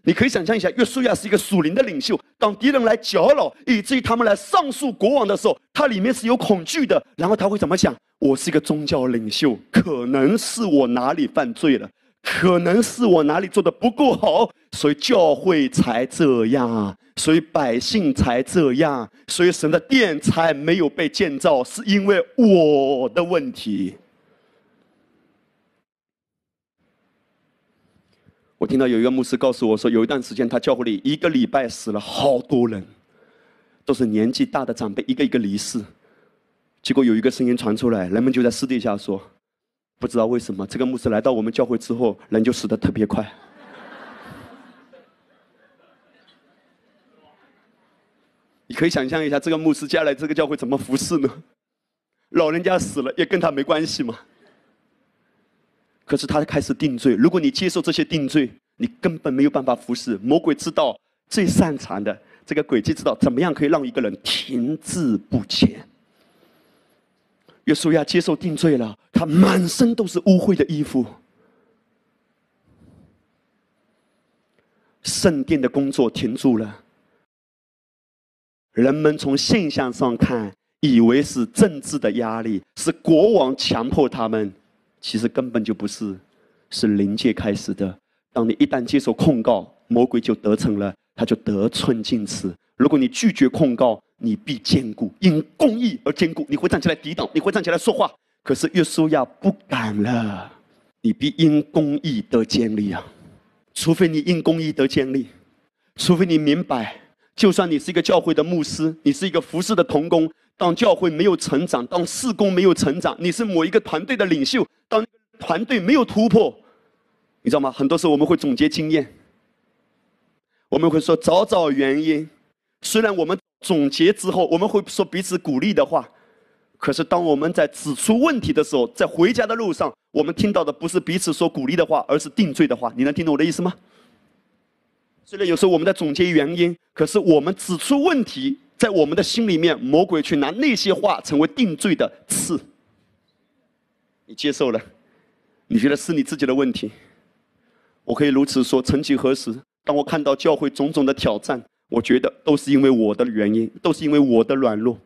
你可以想象一下，约书亚是一个属灵的领袖。当敌人来搅扰，以至于他们来上诉国王的时候，他里面是有恐惧的。然后他会怎么想？我是一个宗教领袖，可能是我哪里犯罪了，可能是我哪里做的不够好，所以教会才这样，所以百姓才这样，所以神的殿才没有被建造，是因为我的问题。我听到有一个牧师告诉我说，有一段时间他教会里一个礼拜死了好多人，都是年纪大的长辈，一个一个离世。结果有一个声音传出来，人们就在私底下说，不知道为什么这个牧师来到我们教会之后，人就死得特别快。你可以想象一下，这个牧师接下来这个教会怎么服侍呢？老人家死了也跟他没关系吗？可是他开始定罪。如果你接受这些定罪，你根本没有办法服侍。魔鬼知道最擅长的这个诡计，知道怎么样可以让一个人停滞不前。约书亚接受定罪了，他满身都是污秽的衣服。圣殿的工作停住了。人们从现象上看，以为是政治的压力，是国王强迫他们。其实根本就不是，是灵界开始的。当你一旦接受控告，魔鬼就得逞了，他就得寸进尺。如果你拒绝控告，你必坚固，因公义而坚固。你会站起来抵挡，你会站起来说话。可是约书亚不敢了，你必因公义得坚立啊！除非你因公义得坚立，除非你明白，就算你是一个教会的牧师，你是一个服侍的童工。当教会没有成长，当事工没有成长，你是某一个团队的领袖，当团队没有突破，你知道吗？很多时候我们会总结经验，我们会说找找原因。虽然我们总结之后，我们会说彼此鼓励的话，可是当我们在指出问题的时候，在回家的路上，我们听到的不是彼此说鼓励的话，而是定罪的话。你能听懂我的意思吗？虽然有时候我们在总结原因，可是我们指出问题。在我们的心里面，魔鬼却拿那些话成为定罪的刺。你接受了？你觉得是你自己的问题？我可以如此说：曾几何时，当我看到教会种种的挑战，我觉得都是因为我的原因，都是因为我的软弱。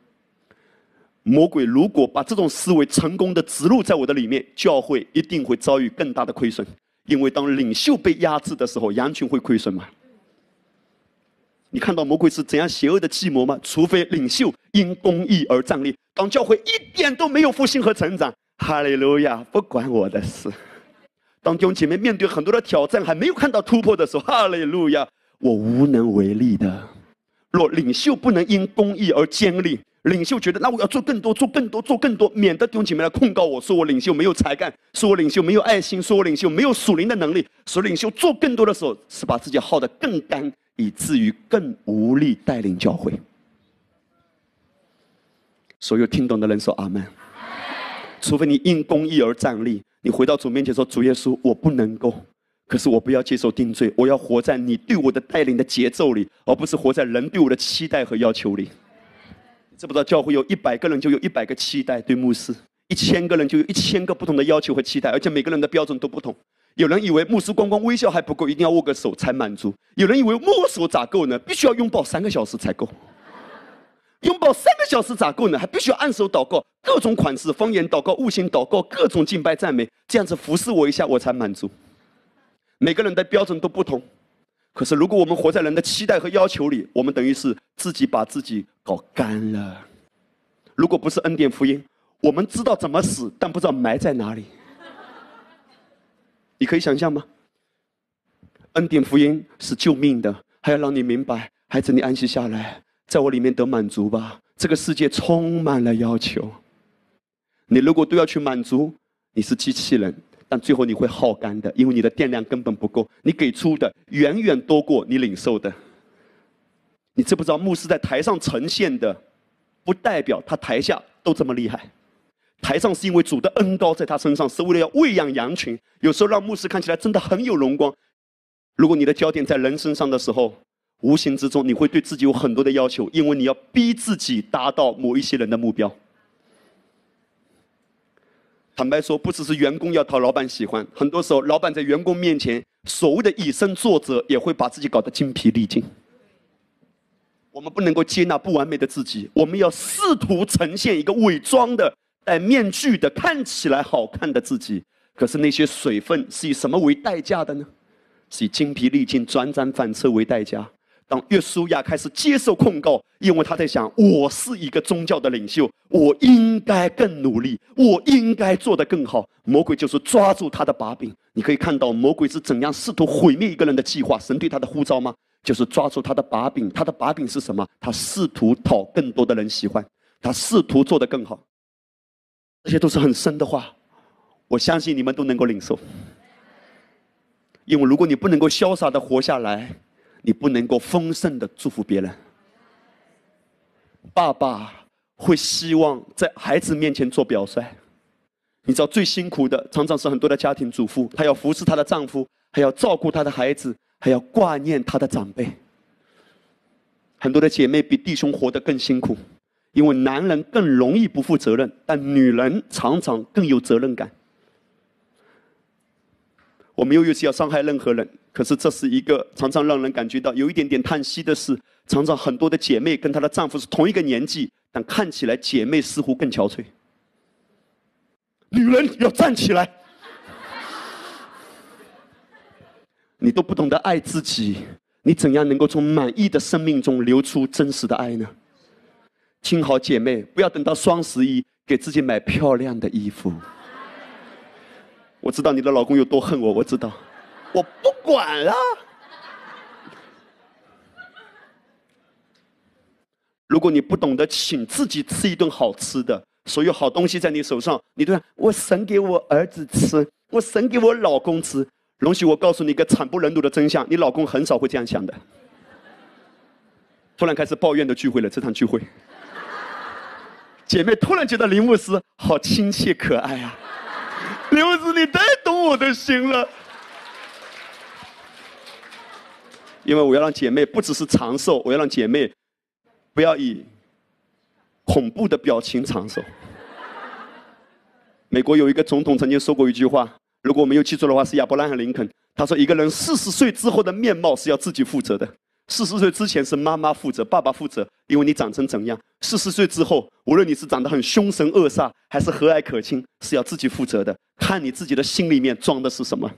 魔鬼如果把这种思维成功的植入在我的里面，教会一定会遭遇更大的亏损。因为当领袖被压制的时候，羊群会亏损吗？你看到魔鬼是怎样邪恶的计谋吗？除非领袖因公义而站立，当教会一点都没有复兴和成长，哈利路亚，不管我的事。当弟兄姐妹面对很多的挑战还没有看到突破的时候，哈利路亚，我无能为力的。若领袖不能因公义而坚立，领袖觉得那我要做更多，做更多，做更多，免得弟兄姐妹来控告我说我领袖没有才干，说我领袖没有爱心，说我领袖没有属灵的能力。所以领袖做更多的时候，是把自己耗得更干。以至于更无力带领教会。所有听懂的人说阿门。除非你因公义而站立，你回到主面前说：“主耶稣，我不能够，可是我不要接受定罪，我要活在你对我的带领的节奏里，而不是活在人对我的期待和要求里。”知不知道教会有一百个人就有一百个期待对牧师，一千个人就有一千个不同的要求和期待，而且每个人的标准都不同。有人以为牧师光光微笑还不够，一定要握个手才满足；有人以为握手咋够呢？必须要拥抱三个小时才够。拥抱三个小时咋够呢？还必须要按手祷告，各种款式方言祷告、悟性祷告、各种敬拜赞美，这样子服侍我一下我才满足。每个人的标准都不同，可是如果我们活在人的期待和要求里，我们等于是自己把自己搞干了。如果不是恩典福音，我们知道怎么死，但不知道埋在哪里。你可以想象吗？恩典福音是救命的，还要让你明白，孩子，你安息下来，在我里面得满足吧。这个世界充满了要求，你如果都要去满足，你是机器人，但最后你会耗干的，因为你的电量根本不够，你给出的远远多过你领受的。你知不知道，牧师在台上呈现的，不代表他台下都这么厉害。台上是因为主的恩高在他身上，是为了要喂养羊群。有时候让牧师看起来真的很有荣光。如果你的焦点在人身上的时候，无形之中你会对自己有很多的要求，因为你要逼自己达到某一些人的目标。坦白说，不只是员工要讨老板喜欢，很多时候老板在员工面前所谓的以身作则，也会把自己搞得精疲力尽。我们不能够接纳不完美的自己，我们要试图呈现一个伪装的。戴面具的看起来好看的自己，可是那些水分是以什么为代价的呢？是以精疲力尽、辗转反侧为代价。当约书亚开始接受控告，因为他在想：我是一个宗教的领袖，我应该更努力，我应该做得更好。魔鬼就是抓住他的把柄。你可以看到魔鬼是怎样试图毁灭一个人的计划。神对他的呼召吗？就是抓住他的把柄。他的把柄是什么？他试图讨更多的人喜欢，他试图做得更好。这些都是很深的话，我相信你们都能够领受。因为如果你不能够潇洒的活下来，你不能够丰盛的祝福别人。爸爸会希望在孩子面前做表率。你知道最辛苦的，常常是很多的家庭主妇，她要服侍她的丈夫，还要照顾她的孩子，还要挂念她的长辈。很多的姐妹比弟兄活得更辛苦。因为男人更容易不负责任，但女人常常更有责任感。我没有意思要伤害任何人，可是这是一个常常让人感觉到有一点点叹息的事。常常很多的姐妹跟她的丈夫是同一个年纪，但看起来姐妹似乎更憔悴。女人要站起来，你都不懂得爱自己，你怎样能够从满意的生命中流出真实的爱呢？听好，姐妹，不要等到双十一给自己买漂亮的衣服。我知道你的老公有多恨我，我知道，我不管了。如果你不懂得请自己吃一顿好吃的，所有好东西在你手上，你都我省给我儿子吃，我省给我老公吃。容许我告诉你一个惨不忍睹的真相：你老公很少会这样想的。突然开始抱怨的聚会了，这场聚会。姐妹突然觉得林牧师好亲切可爱啊！林牧师，你太懂我的心了。因为我要让姐妹不只是长寿，我要让姐妹不要以恐怖的表情长寿。美国有一个总统曾经说过一句话，如果我没有记错的话，是亚伯拉罕·林肯。他说：“一个人四十岁之后的面貌是要自己负责的。”四十岁之前是妈妈负责，爸爸负责，因为你长成怎样。四十岁之后，无论你是长得很凶神恶煞，还是和蔼可亲，是要自己负责的。看你自己的心里面装的是什么，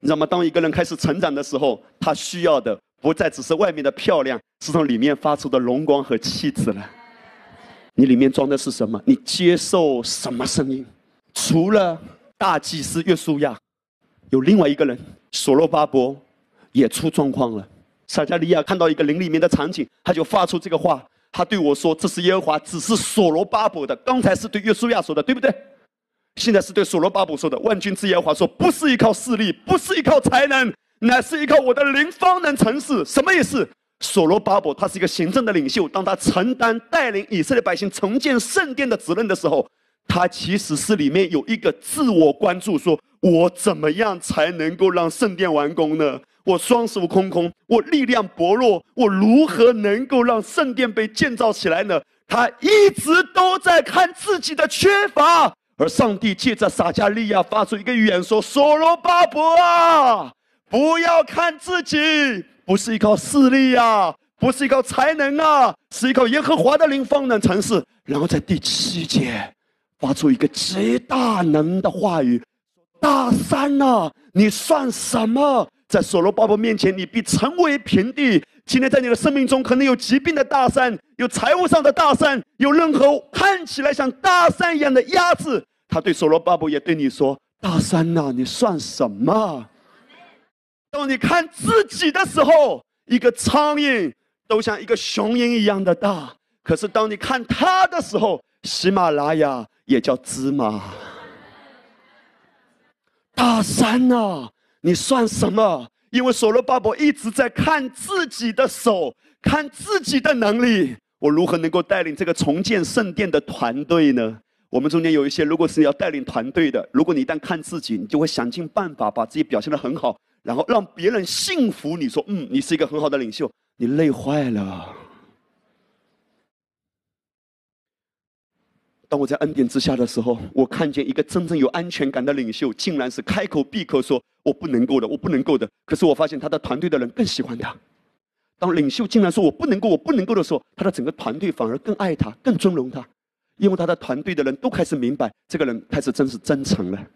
你知道吗？当一个人开始成长的时候，他需要的不再只是外面的漂亮，是从里面发出的荣光和气质了。你里面装的是什么？你接受什么声音？除了大祭司约书亚，有另外一个人，所罗巴伯。也出状况了。撒加利亚看到一个林里面的场景，他就发出这个话。他对我说：“这是耶和华，只是所罗巴伯的。刚才是对约书亚说的，对不对？现在是对所罗巴伯说的。万军之耶和华说：不是依靠势力，不是依靠才能，乃是依靠我的灵方能成事。什么意思？所罗巴伯他是一个行政的领袖，当他承担带领以色列百姓重建圣殿的责任的时候，他其实是里面有一个自我关注：说我怎么样才能够让圣殿完工呢？”我双手空空，我力量薄弱，我如何能够让圣殿被建造起来呢？他一直都在看自己的缺乏，而上帝借着撒加利亚发出一个预言说：“所罗巴伯啊，不要看自己，不是依靠势力啊，不是依靠才能啊，是依靠耶和华的灵方能成事。”然后在第七节发出一个极大能的话语：“大山呐，你算什么？”在所罗巴伯面前，你必成为平地。今天在你的生命中，可能有疾病的大山，有财务上的大山，有任何看起来像大山一样的压制。他对所罗巴伯也对你说：“大山呐，你算什么？当你看自己的时候，一个苍蝇都像一个雄鹰一样的大；可是当你看他的时候，喜马拉雅也叫芝麻。大山呐！”你算什么？因为所罗巴伯一直在看自己的手，看自己的能力。我如何能够带领这个重建圣殿的团队呢？我们中间有一些，如果是要带领团队的，如果你一旦看自己，你就会想尽办法把自己表现得很好，然后让别人信服你说：“嗯，你是一个很好的领袖。”你累坏了。当我在恩典之下的时候，我看见一个真正有安全感的领袖，竟然是开口闭口说“我不能够的，我不能够的”。可是我发现他的团队的人更喜欢他。当领袖竟然说“我不能够，我不能够”的时候，他的整个团队反而更爱他，更尊荣他，因为他的团队的人都开始明白，这个人开始真是真诚了。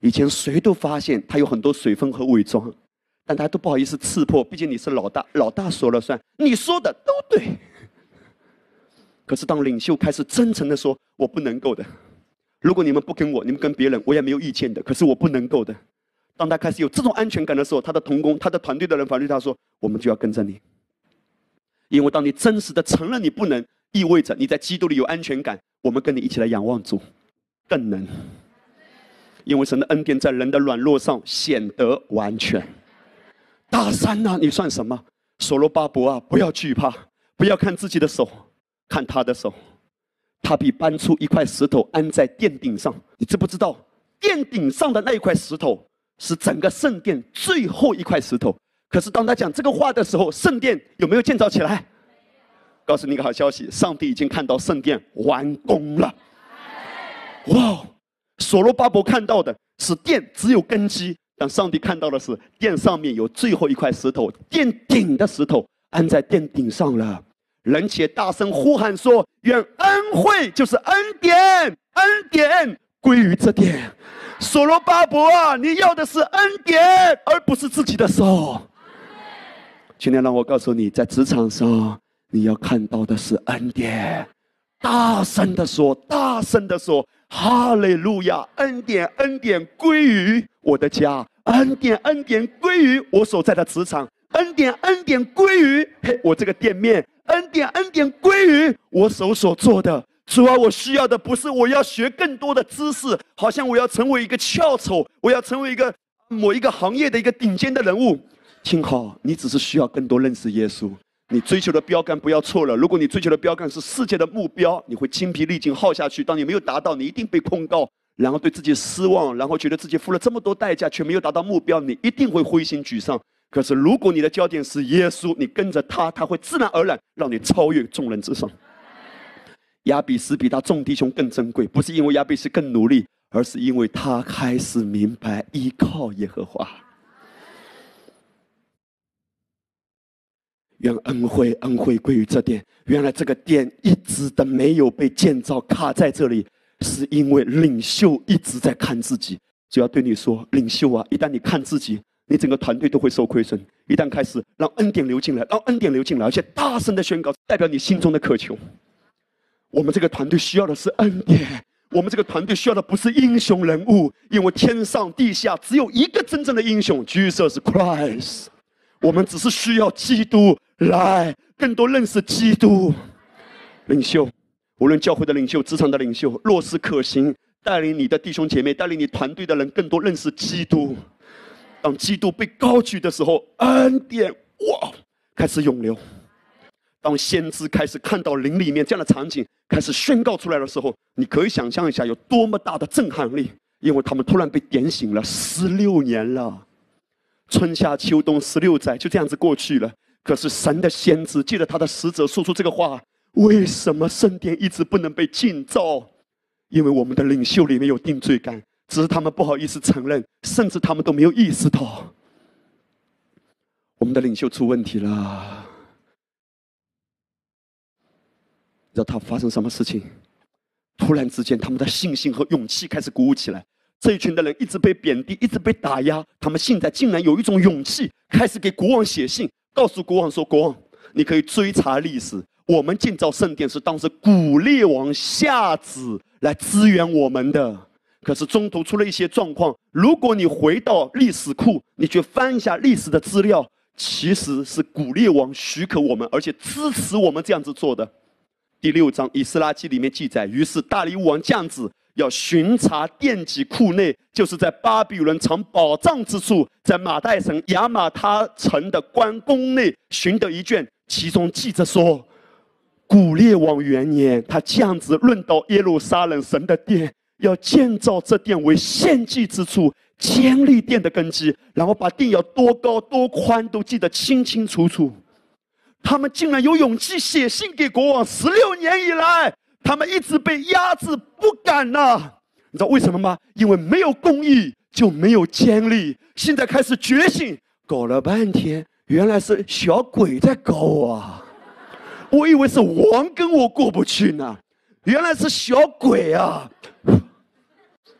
以前谁都发现他有很多水分和伪装，但他都不好意思刺破，毕竟你是老大，老大说了算，你说的都对。可是，当领袖开始真诚的说：“我不能够的，如果你们不跟我，你们跟别人，我也没有意见的。可是我不能够的。”当他开始有这种安全感的时候，他的同工、他的团队的人反对他说：“我们就要跟着你，因为当你真实的承认你不能，意味着你在基督里有安全感。我们跟你一起来仰望主，更能，因为神的恩典在人的软弱上显得完全。大山呐，你算什么？所罗巴伯啊，不要惧怕，不要看自己的手。”看他的手，他比搬出一块石头安在殿顶上。你知不知道，殿顶上的那一块石头是整个圣殿最后一块石头？可是当他讲这个话的时候，圣殿有没有建造起来？告诉你一个好消息，上帝已经看到圣殿完工了。哇！所罗巴伯看到的是殿只有根基，但上帝看到的是殿上面有最后一块石头，殿顶的石头安在殿顶上了。人且大声呼喊说：“愿恩惠就是恩典，恩典归于这点。”所罗巴伯啊，你要的是恩典，而不是自己的手。今天让我告诉你，在职场上，你要看到的是恩典。大声的说，大声的说：“哈利路亚！恩典，恩典归于我的家，恩典，恩典归于我所在的职场，恩典，恩典归于嘿我这个店面。”恩典，恩典归于我手所做的。主啊，我需要的不是我要学更多的知识，好像我要成为一个翘楚，我要成为一个某一个行业的一个顶尖的人物。听好，你只是需要更多认识耶稣。你追求的标杆不要错了。如果你追求的标杆是世界的目标，你会精疲力尽耗下去。当你没有达到，你一定被控告，然后对自己失望，然后觉得自己付了这么多代价却没有达到目标，你一定会灰心沮丧。可是，如果你的焦点是耶稣，你跟着他，他会自然而然让你超越众人之上。亚比斯比他众弟兄更珍贵，不是因为亚比斯更努力，而是因为他开始明白依靠耶和华。愿恩惠恩惠归于这殿。原来这个殿一直的没有被建造，卡在这里，是因为领袖一直在看自己。只要对你说，领袖啊，一旦你看自己。你整个团队都会受亏损。一旦开始让恩典流进来，让恩典流进来，而且大声的宣告，代表你心中的渴求。我们这个团队需要的是恩典，我们这个团队需要的不是英雄人物，因为天上地下只有一个真正的英雄，Jesus Christ。我们只是需要基督来更多认识基督。领袖，无论教会的领袖、职场的领袖，若是可行，带领你的弟兄姐妹，带领你团队的人，更多认识基督。当基督被高举的时候，恩典哇开始涌流。当先知开始看到灵里面这样的场景开始宣告出来的时候，你可以想象一下有多么大的震撼力，因为他们突然被点醒了。十六年了，春夏秋冬十六载就这样子过去了。可是神的先知借着他的使者说出这个话：为什么圣殿一直不能被建造？因为我们的领袖里面有定罪感，只是他们不好意思承认，甚至他们都没有意识到，我们的领袖出问题了。知道他发生什么事情？突然之间，他们的信心和勇气开始鼓舞起来。这一群的人一直被贬低，一直被打压，他们现在竟然有一种勇气，开始给国王写信，告诉国王说：“国王，你可以追查历史，我们建造圣殿是当时古列王下旨来支援我们的。可是中途出了一些状况。如果你回到历史库，你去翻一下历史的资料，其实是古列王许可我们，而且支持我们这样子做的。”第六章《以斯拉记》里面记载，于是大利乌王降旨，要巡查殿籍库内，就是在巴比伦藏宝藏之处，在马代省亚玛他城的关宫内寻得一卷，其中记着说：古列王元年，他降旨论到耶路撒冷神的殿，要建造这殿为献祭之处，建立殿的根基，然后把殿要多高多宽都记得清清楚楚。他们竟然有勇气写信给国王。十六年以来，他们一直被压制，不敢呐。你知道为什么吗？因为没有公义，就没有坚立。现在开始觉醒，搞了半天，原来是小鬼在搞啊！我以为是王跟我过不去呢，原来是小鬼啊！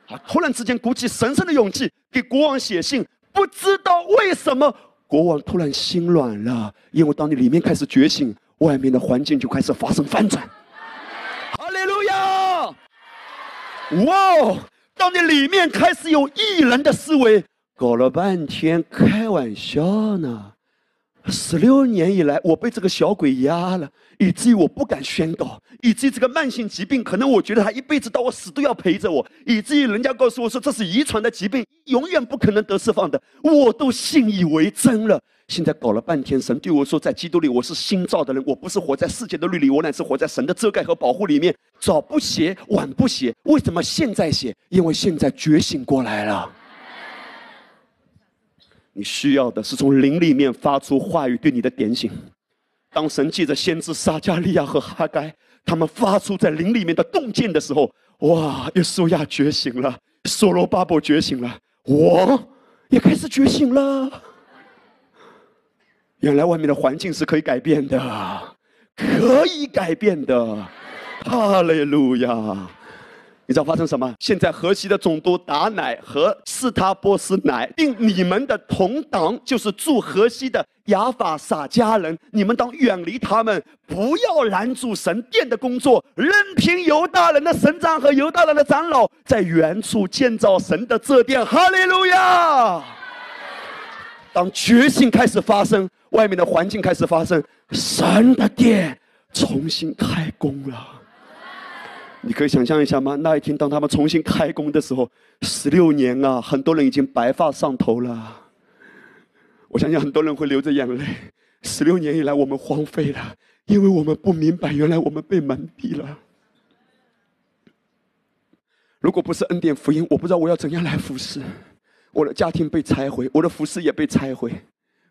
啊！突然之间鼓起神圣的勇气给国王写信，不知道为什么。国王突然心软了，因为当你里面开始觉醒，外面的环境就开始发生翻转。哈利路亚！哇！当你里面开始有异人的思维，搞了半天开玩笑呢。十六年以来，我被这个小鬼压了，以至于我不敢宣告，以至于这个慢性疾病，可能我觉得他一辈子到我死都要陪着我，以至于人家告诉我说这是遗传的疾病，永远不可能得释放的，我都信以为真了。现在搞了半天，神对我说，在基督里我是新造的人，我不是活在世界的律里，我乃是活在神的遮盖和保护里面。早不写，晚不写，为什么现在写？因为现在觉醒过来了。你需要的是从灵里面发出话语对你的点醒。当神借着先知撒加利亚和哈该，他们发出在灵里面的洞见的时候，哇！耶稣亚觉醒了，所罗巴伯觉醒了，我也开始觉醒了。原来外面的环境是可以改变的，可以改变的。哈利路亚。你知道发生什么？现在河西的总督达乃和斯塔波斯乃定你们的同党就是住河西的亚法撒家人，你们当远离他们，不要拦住神殿的工作，任凭犹大人的神长和犹大人的长老在原处建造神的这殿。哈利路亚！当觉醒开始发生，外面的环境开始发生，神的殿重新开工了。你可以想象一下吗？那一天，当他们重新开工的时候，十六年啊，很多人已经白发上头了。我相信很多人会流着眼泪。十六年以来，我们荒废了，因为我们不明白，原来我们被蒙蔽了。如果不是恩典福音，我不知道我要怎样来服侍。我的家庭被拆毁，我的服饰也被拆毁。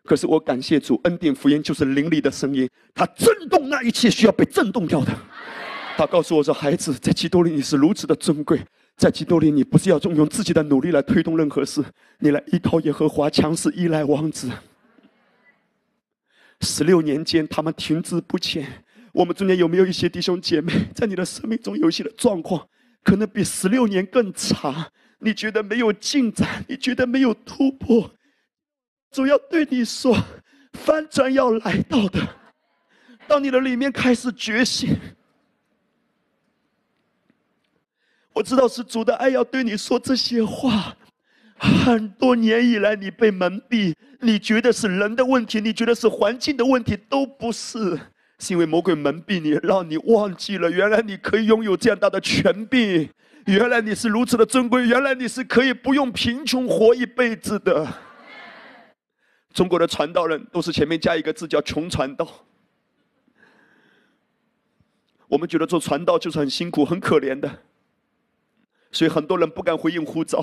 可是我感谢主，恩典福音就是灵里的声音，它震动那一切需要被震动掉的。他告诉我说：“孩子，在基督里你是如此的尊贵，在基督里你不是要用用自己的努力来推动任何事，你来依靠耶和华，强势依赖王子。”十六年间，他们停滞不前。我们中间有没有一些弟兄姐妹，在你的生命中有一些的状况，可能比十六年更长？你觉得没有进展，你觉得没有突破？主要对你说，翻转要来到的。当你的里面开始觉醒。我知道是主的爱要对你说这些话。很多年以来，你被蒙蔽，你觉得是人的问题，你觉得是环境的问题，都不是，是因为魔鬼蒙蔽你，让你忘记了原来你可以拥有这样大的权柄，原来你是如此的尊贵，原来你是可以不用贫穷活一辈子的。中国的传道人都是前面加一个字叫“穷传道”。我们觉得做传道就是很辛苦、很可怜的。所以很多人不敢回应呼召。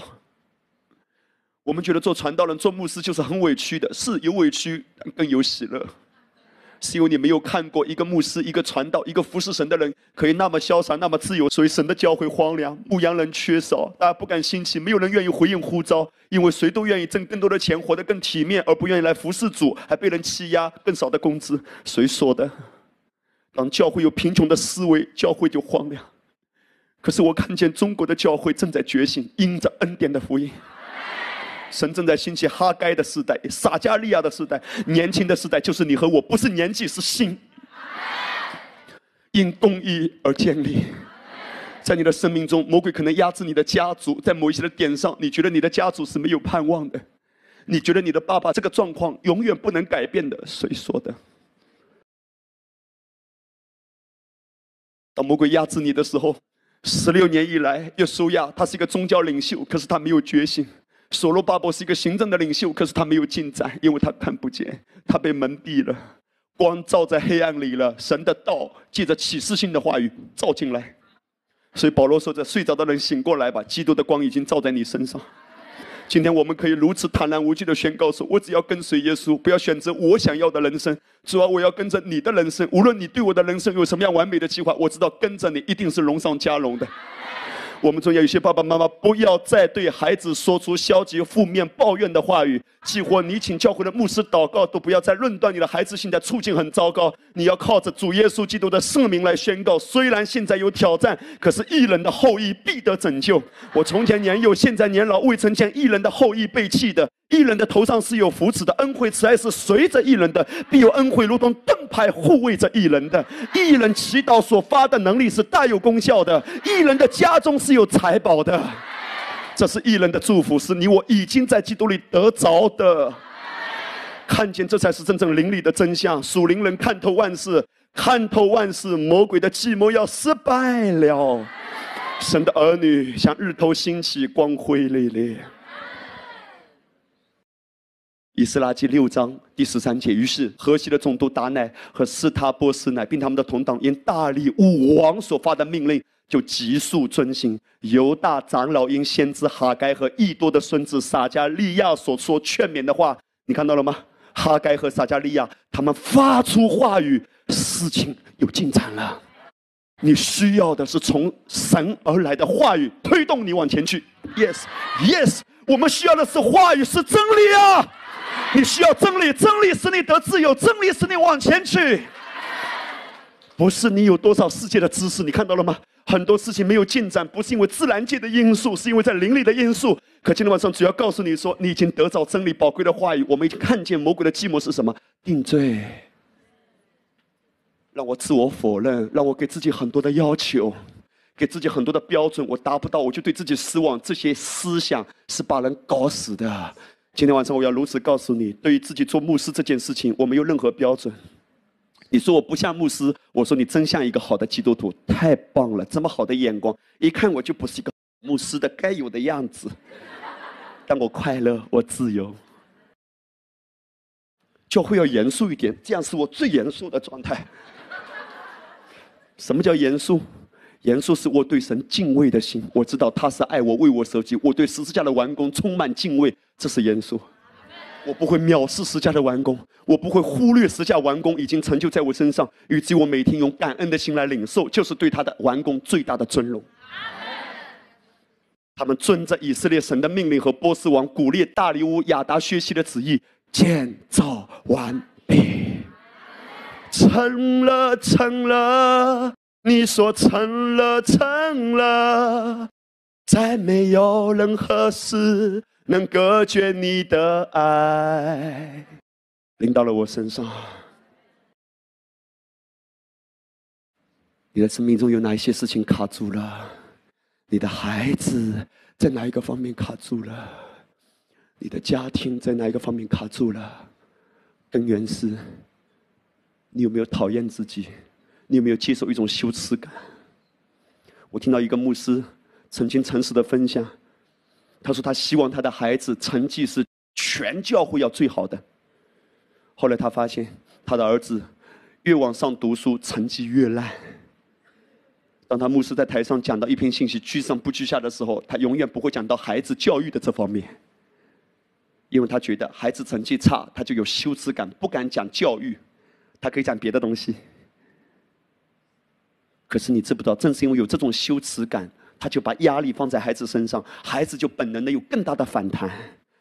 我们觉得做传道人、做牧师就是很委屈的，是有委屈，但更有喜乐。是因为你没有看过一个牧师、一个传道、一个服侍神的人可以那么潇洒、那么自由，所以神的教会荒凉，牧羊人缺少，大家不敢兴起，没有人愿意回应呼召，因为谁都愿意挣更多的钱，活得更体面，而不愿意来服侍主，还被人欺压，更少的工资。谁说的？当教会有贫穷的思维，教会就荒凉。可是我看见中国的教会正在觉醒，因着恩典的福音，神正在兴起哈该的时代、撒加利亚的时代、年轻的时代，就是你和我，不是年纪，是心，因公义而建立。在你的生命中，魔鬼可能压制你的家族，在某一些的点上，你觉得你的家族是没有盼望的，你觉得你的爸爸这个状况永远不能改变的，谁说的？当魔鬼压制你的时候。十六年以来，约书亚他是一个宗教领袖，可是他没有觉醒；所罗巴伯是一个行政的领袖，可是他没有进展，因为他看不见，他被蒙蔽了，光照在黑暗里了。神的道借着启示性的话语照进来，所以保罗说：“这睡着的人醒过来吧，基督的光已经照在你身上。”今天我们可以如此坦然无惧的宣告说：“我只要跟随耶稣，不要选择我想要的人生。主要我要跟着你的人生。无论你对我的人生有什么样完美的计划，我知道跟着你一定是荣上加荣的。”我们中间有些爸爸妈妈，不要再对孩子说出消极、负面、抱怨的话语。几乎你请教会的牧师祷告，都不要再论断你的孩子现在处境很糟糕。你要靠着主耶稣基督的圣名来宣告：虽然现在有挑战，可是异人的后裔必得拯救。我从前年幼，现在年老，未曾见异人的后裔被弃的。异人的头上是有福祉的，恩惠慈爱是随着异人的，必有恩惠如同盾牌护卫着异人的。异人祈祷所发的能力是大有功效的，异人的家中是有财宝的。这是异人的祝福，是你我已经在基督里得着的。看见这才是真正灵里的真相。属灵人看透万事，看透万事，魔鬼的计谋要失败了。神的儿女像日头兴起，光辉烈烈。以斯拉记六章第十三节，于是河西的总督达乃和斯塔波斯乃，并他们的同党，因大力武王所发的命令，就急速遵行。犹大长老因先知哈该和益多的孙子撒加利亚所说劝勉的话，你看到了吗？哈该和撒加利亚他们发出话语，事情有进展了。你需要的是从神而来的话语推动你往前去。Yes，Yes，我们需要的是话语，是真理啊。你需要真理，真理使你得自由，真理使你往前去。不是你有多少世界的知识，你看到了吗？很多事情没有进展，不是因为自然界的因素，是因为在灵里的因素。可今天晚上主要告诉你说，你已经得到真理宝贵的话语，我们已经看见魔鬼的计谋是什么？定罪，让我自我否认，让我给自己很多的要求，给自己很多的标准，我达不到，我就对自己失望。这些思想是把人搞死的。今天晚上我要如此告诉你：对于自己做牧师这件事情，我没有任何标准。你说我不像牧师，我说你真像一个好的基督徒，太棒了！这么好的眼光，一看我就不是一个牧师的该有的样子。但我快乐，我自由。教会要严肃一点，这样是我最严肃的状态。什么叫严肃？严肃是我对神敬畏的心，我知道他是爱我、为我舍己。我对十字架的完工充满敬畏，这是严肃。我不会藐视十字架的完工，我不会忽略十字架完工已经成就在我身上，以及我每天用感恩的心来领受，就是对他的完工最大的尊荣。他们遵着以色列神的命令和波斯王古列大利乌亚达薛西的旨意建造完毕，成了，成了。你说成了，成了，再没有任何事能隔绝你的爱，临到了我身上。你的生命中有哪一些事情卡住了？你的孩子在哪一个方面卡住了？你的家庭在哪一个方面卡住了？根源是，你有没有讨厌自己？你有没有接受一种羞耻感？我听到一个牧师曾经诚实的分享，他说他希望他的孩子成绩是全教会要最好的。后来他发现他的儿子越往上读书，成绩越烂。当他牧师在台上讲到一篇信息居上不居下的时候，他永远不会讲到孩子教育的这方面，因为他觉得孩子成绩差，他就有羞耻感，不敢讲教育。他可以讲别的东西。可是你知不知道，正是因为有这种羞耻感，他就把压力放在孩子身上，孩子就本能的有更大的反弹。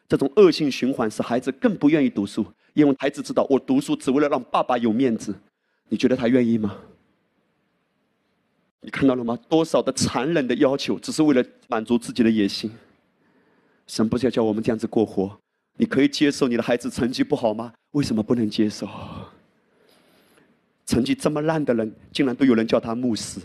这种恶性循环使孩子更不愿意读书，因为孩子知道我读书只为了让爸爸有面子。你觉得他愿意吗？你看到了吗？多少的残忍的要求，只是为了满足自己的野心。神不是要叫我们这样子过活？你可以接受你的孩子成绩不好吗？为什么不能接受？成绩这么烂的人，竟然都有人叫他牧师。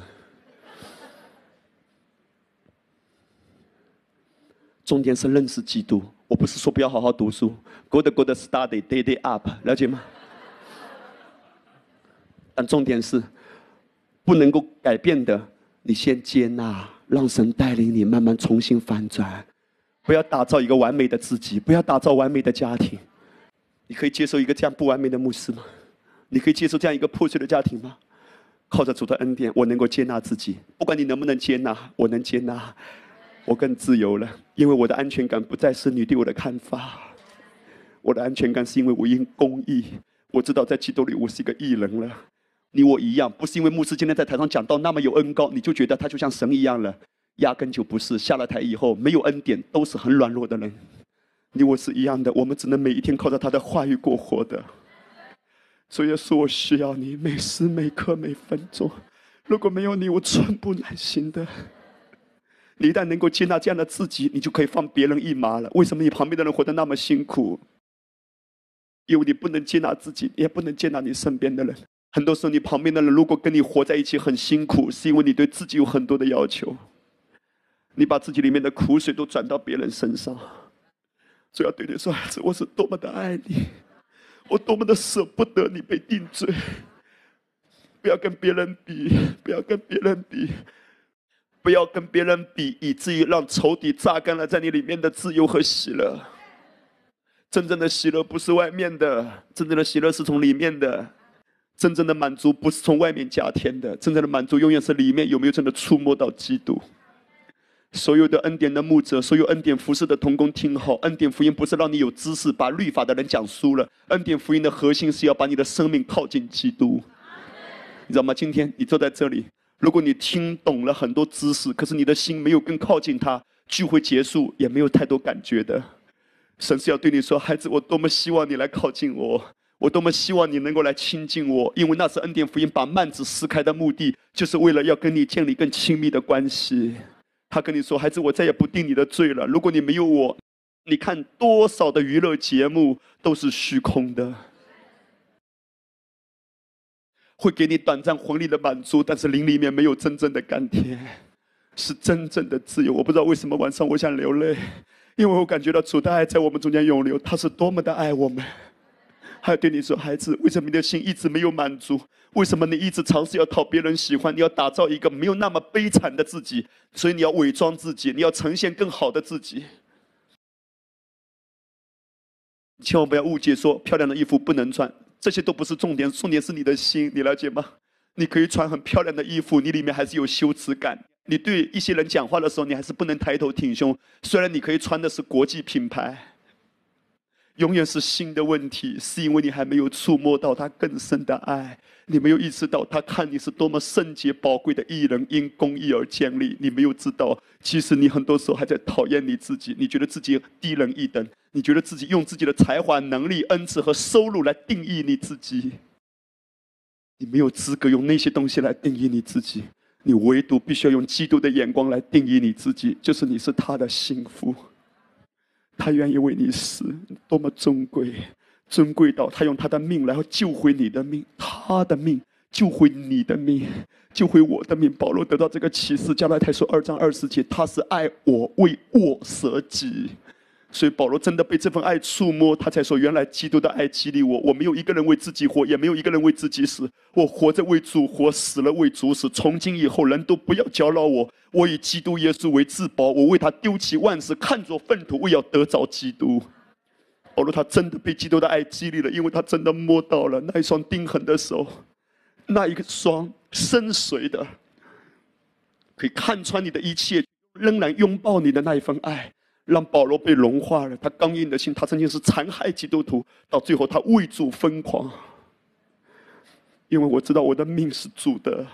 重点是认识基督。我不是说不要好好读书，good good study day day up，了解吗？但重点是，不能够改变的，你先接纳，让神带领你慢慢重新翻转。不要打造一个完美的自己，不要打造完美的家庭。你可以接受一个这样不完美的牧师吗？你可以接受这样一个破碎的家庭吗？靠着主的恩典，我能够接纳自己。不管你能不能接纳，我能接纳，我更自由了。因为我的安全感不再是你对我的看法，我的安全感是因为我因公义，我知道在基督里我是一个义人了。你我一样，不是因为牧师今天在台上讲到那么有恩高，你就觉得他就像神一样了，压根就不是。下了台以后没有恩典，都是很软弱的人。你我是一样的，我们只能每一天靠着他的话语过活的。所以说，我需要你每时每刻每分钟。如果没有你，我寸步难行的。你一旦能够接纳这样的自己，你就可以放别人一马了。为什么你旁边的人活得那么辛苦？因为你不能接纳自己，也不能接纳你身边的人。很多时候，你旁边的人如果跟你活在一起很辛苦，是因为你对自己有很多的要求。你把自己里面的苦水都转到别人身上。所以要对你说，孩子，我是多么的爱你。我多么的舍不得你被定罪，不要跟别人比，不要跟别人比，不要跟别人比，以至于让仇敌榨干了在你里面的自由和喜乐。真正的喜乐不是外面的，真正的喜乐是从里面的。真正的满足不是从外面加添的，真正的满足永远是里面有没有真的触摸到基督。所有的恩典的牧者，所有恩典服饰的童工，听好，恩典福音不是让你有知识，把律法的人讲输了。恩典福音的核心是要把你的生命靠近基督，你知道吗？今天你坐在这里，如果你听懂了很多知识，可是你的心没有更靠近他，聚会结束也没有太多感觉的。神是要对你说，孩子，我多么希望你来靠近我，我多么希望你能够来亲近我，因为那是恩典福音把幔子撕开的目的，就是为了要跟你建立更亲密的关系。他跟你说：“孩子，我再也不定你的罪了。如果你没有我，你看多少的娱乐节目都是虚空的，会给你短暂魂力的满足，但是灵里面没有真正的甘甜，是真正的自由。我不知道为什么晚上我想流泪，因为我感觉到主的爱在我们中间涌流，他是多么的爱我们。”还要对你说，孩子，为什么你的心一直没有满足？为什么你一直尝试要讨别人喜欢？你要打造一个没有那么悲惨的自己，所以你要伪装自己，你要呈现更好的自己。千万不要误解，说漂亮的衣服不能穿，这些都不是重点，重点是你的心，你了解吗？你可以穿很漂亮的衣服，你里面还是有羞耻感。你对一些人讲话的时候，你还是不能抬头挺胸，虽然你可以穿的是国际品牌。永远是新的问题，是因为你还没有触摸到他更深的爱，你没有意识到他看你是多么圣洁宝贵的艺人，因公义而建立。你没有知道，其实你很多时候还在讨厌你自己，你觉得自己低人一等，你觉得自己用自己的才华、能力、恩赐和收入来定义你自己。你没有资格用那些东西来定义你自己，你唯独必须要用基督的眼光来定义你自己，就是你是他的幸福。他愿意为你死，多么尊贵，尊贵到他用他的命来救回你的命，他的命救回你的命，救回我的命。保罗得到这个启示，加拉太书二章二十节，他是爱我，为我舍己。所以保罗真的被这份爱触摸，他才说：“原来基督的爱激励我。我没有一个人为自己活，也没有一个人为自己死。我活着为主活，死了为主死。从今以后，人都不要搅扰我。我以基督耶稣为至宝，我为他丢弃万事，看作粪土，为要得着基督。”保罗他真的被基督的爱激励了，因为他真的摸到了那一双钉痕的手，那一个双深邃的，可以看穿你的一切，仍然拥抱你的那一份爱。让保罗被融化了，他刚硬的心，他曾经是残害基督徒，到最后他为主疯狂。因为我知道我的命是主的。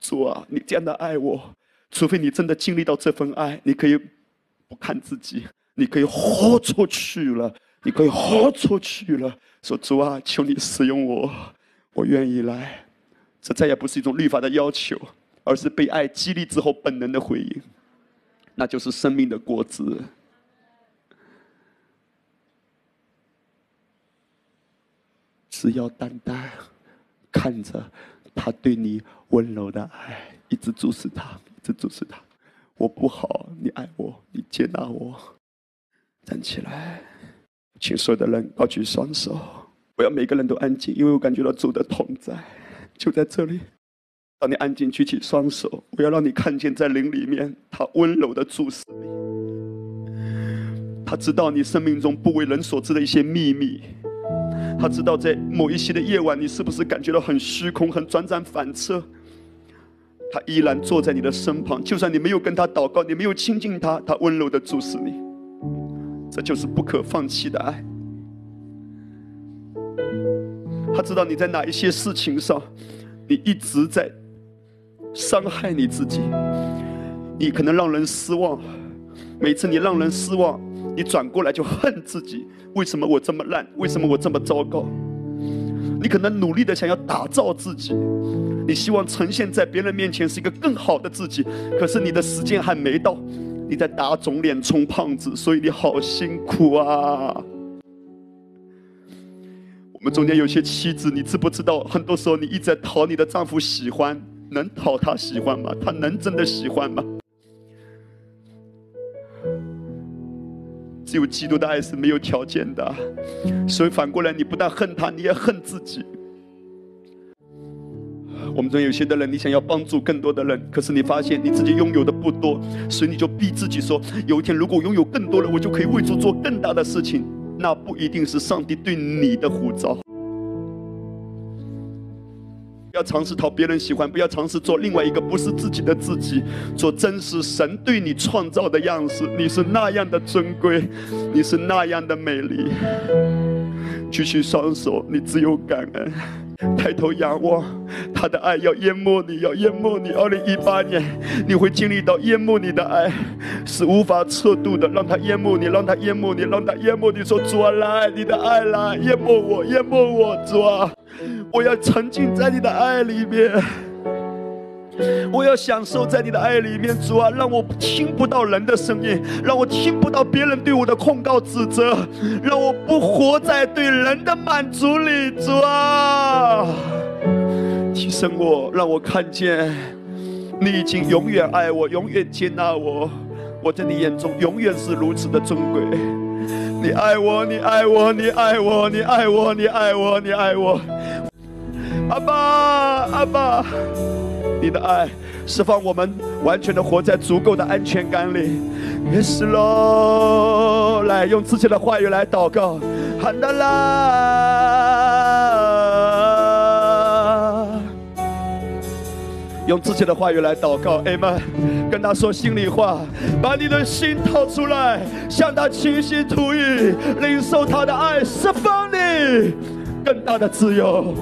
主啊，你这样的爱我，除非你真的经历到这份爱，你可以不看自己，你可以豁出去了，你可以豁出去了。说主啊，求你使用我，我愿意来。这再也不是一种律法的要求，而是被爱激励之后本能的回应，那就是生命的果子。只要单单看着他对你温柔的爱，一直注视他，一直注视他。我不好，你爱我，你接纳我。站起来，请所有的人高举双手。我要每个人都安静，因为我感觉到主的同在就在这里。当你安静举起双手，我要让你看见在灵里面他温柔的注视你。他知道你生命中不为人所知的一些秘密。他知道在某一些的夜晚，你是不是感觉到很虚空、很转转反侧？他依然坐在你的身旁，就算你没有跟他祷告，你没有亲近他，他温柔的注视你。这就是不可放弃的爱。他知道你在哪一些事情上，你一直在伤害你自己，你可能让人失望。每次你让人失望。你转过来就恨自己，为什么我这么烂？为什么我这么糟糕？你可能努力的想要打造自己，你希望呈现在别人面前是一个更好的自己，可是你的时间还没到，你在打肿脸充胖子，所以你好辛苦啊！我们中间有些妻子，你知不知道？很多时候你一直在讨你的丈夫喜欢，能讨他喜欢吗？他能真的喜欢吗？只有基督的爱是没有条件的，所以反过来，你不但恨他，你也恨自己。我们中有些的人，你想要帮助更多的人，可是你发现你自己拥有的不多，所以你就逼自己说：有一天如果拥有更多了，我就可以为主做更大的事情。那不一定是上帝对你的呼召。要尝试讨别人喜欢，不要尝试做另外一个不是自己的自己，做真实神对你创造的样式。你是那样的尊贵，你是那样的美丽。举起双手，你只有感恩。抬头仰望，他的爱要淹没你，要淹没你。二零一八年，你会经历到淹没你的爱，是无法测度的。让他淹没你，让他淹没你，让他淹没你。说主啊，来，你的爱来淹没我，淹没我，主啊。我要沉浸在你的爱里面，我要享受在你的爱里面，主啊，让我听不到人的声音，让我听不到别人对我的控告指责，让我不活在对人的满足里，主啊，提升我，让我看见你已经永远爱我，永远接纳我，我在你眼中永远是如此的尊贵。你爱我，你爱我，你爱我，你爱我，你爱我，你爱我。阿爸，阿爸，你的爱释放我们，完全的活在足够的安全感里。也是喽，来用自己的话语来祷告。喊达拉，用自己的话语来祷告。，amen。跟他说心里话，把你的心掏出来，向他倾心吐意，领受他的爱，释放你更大的自由。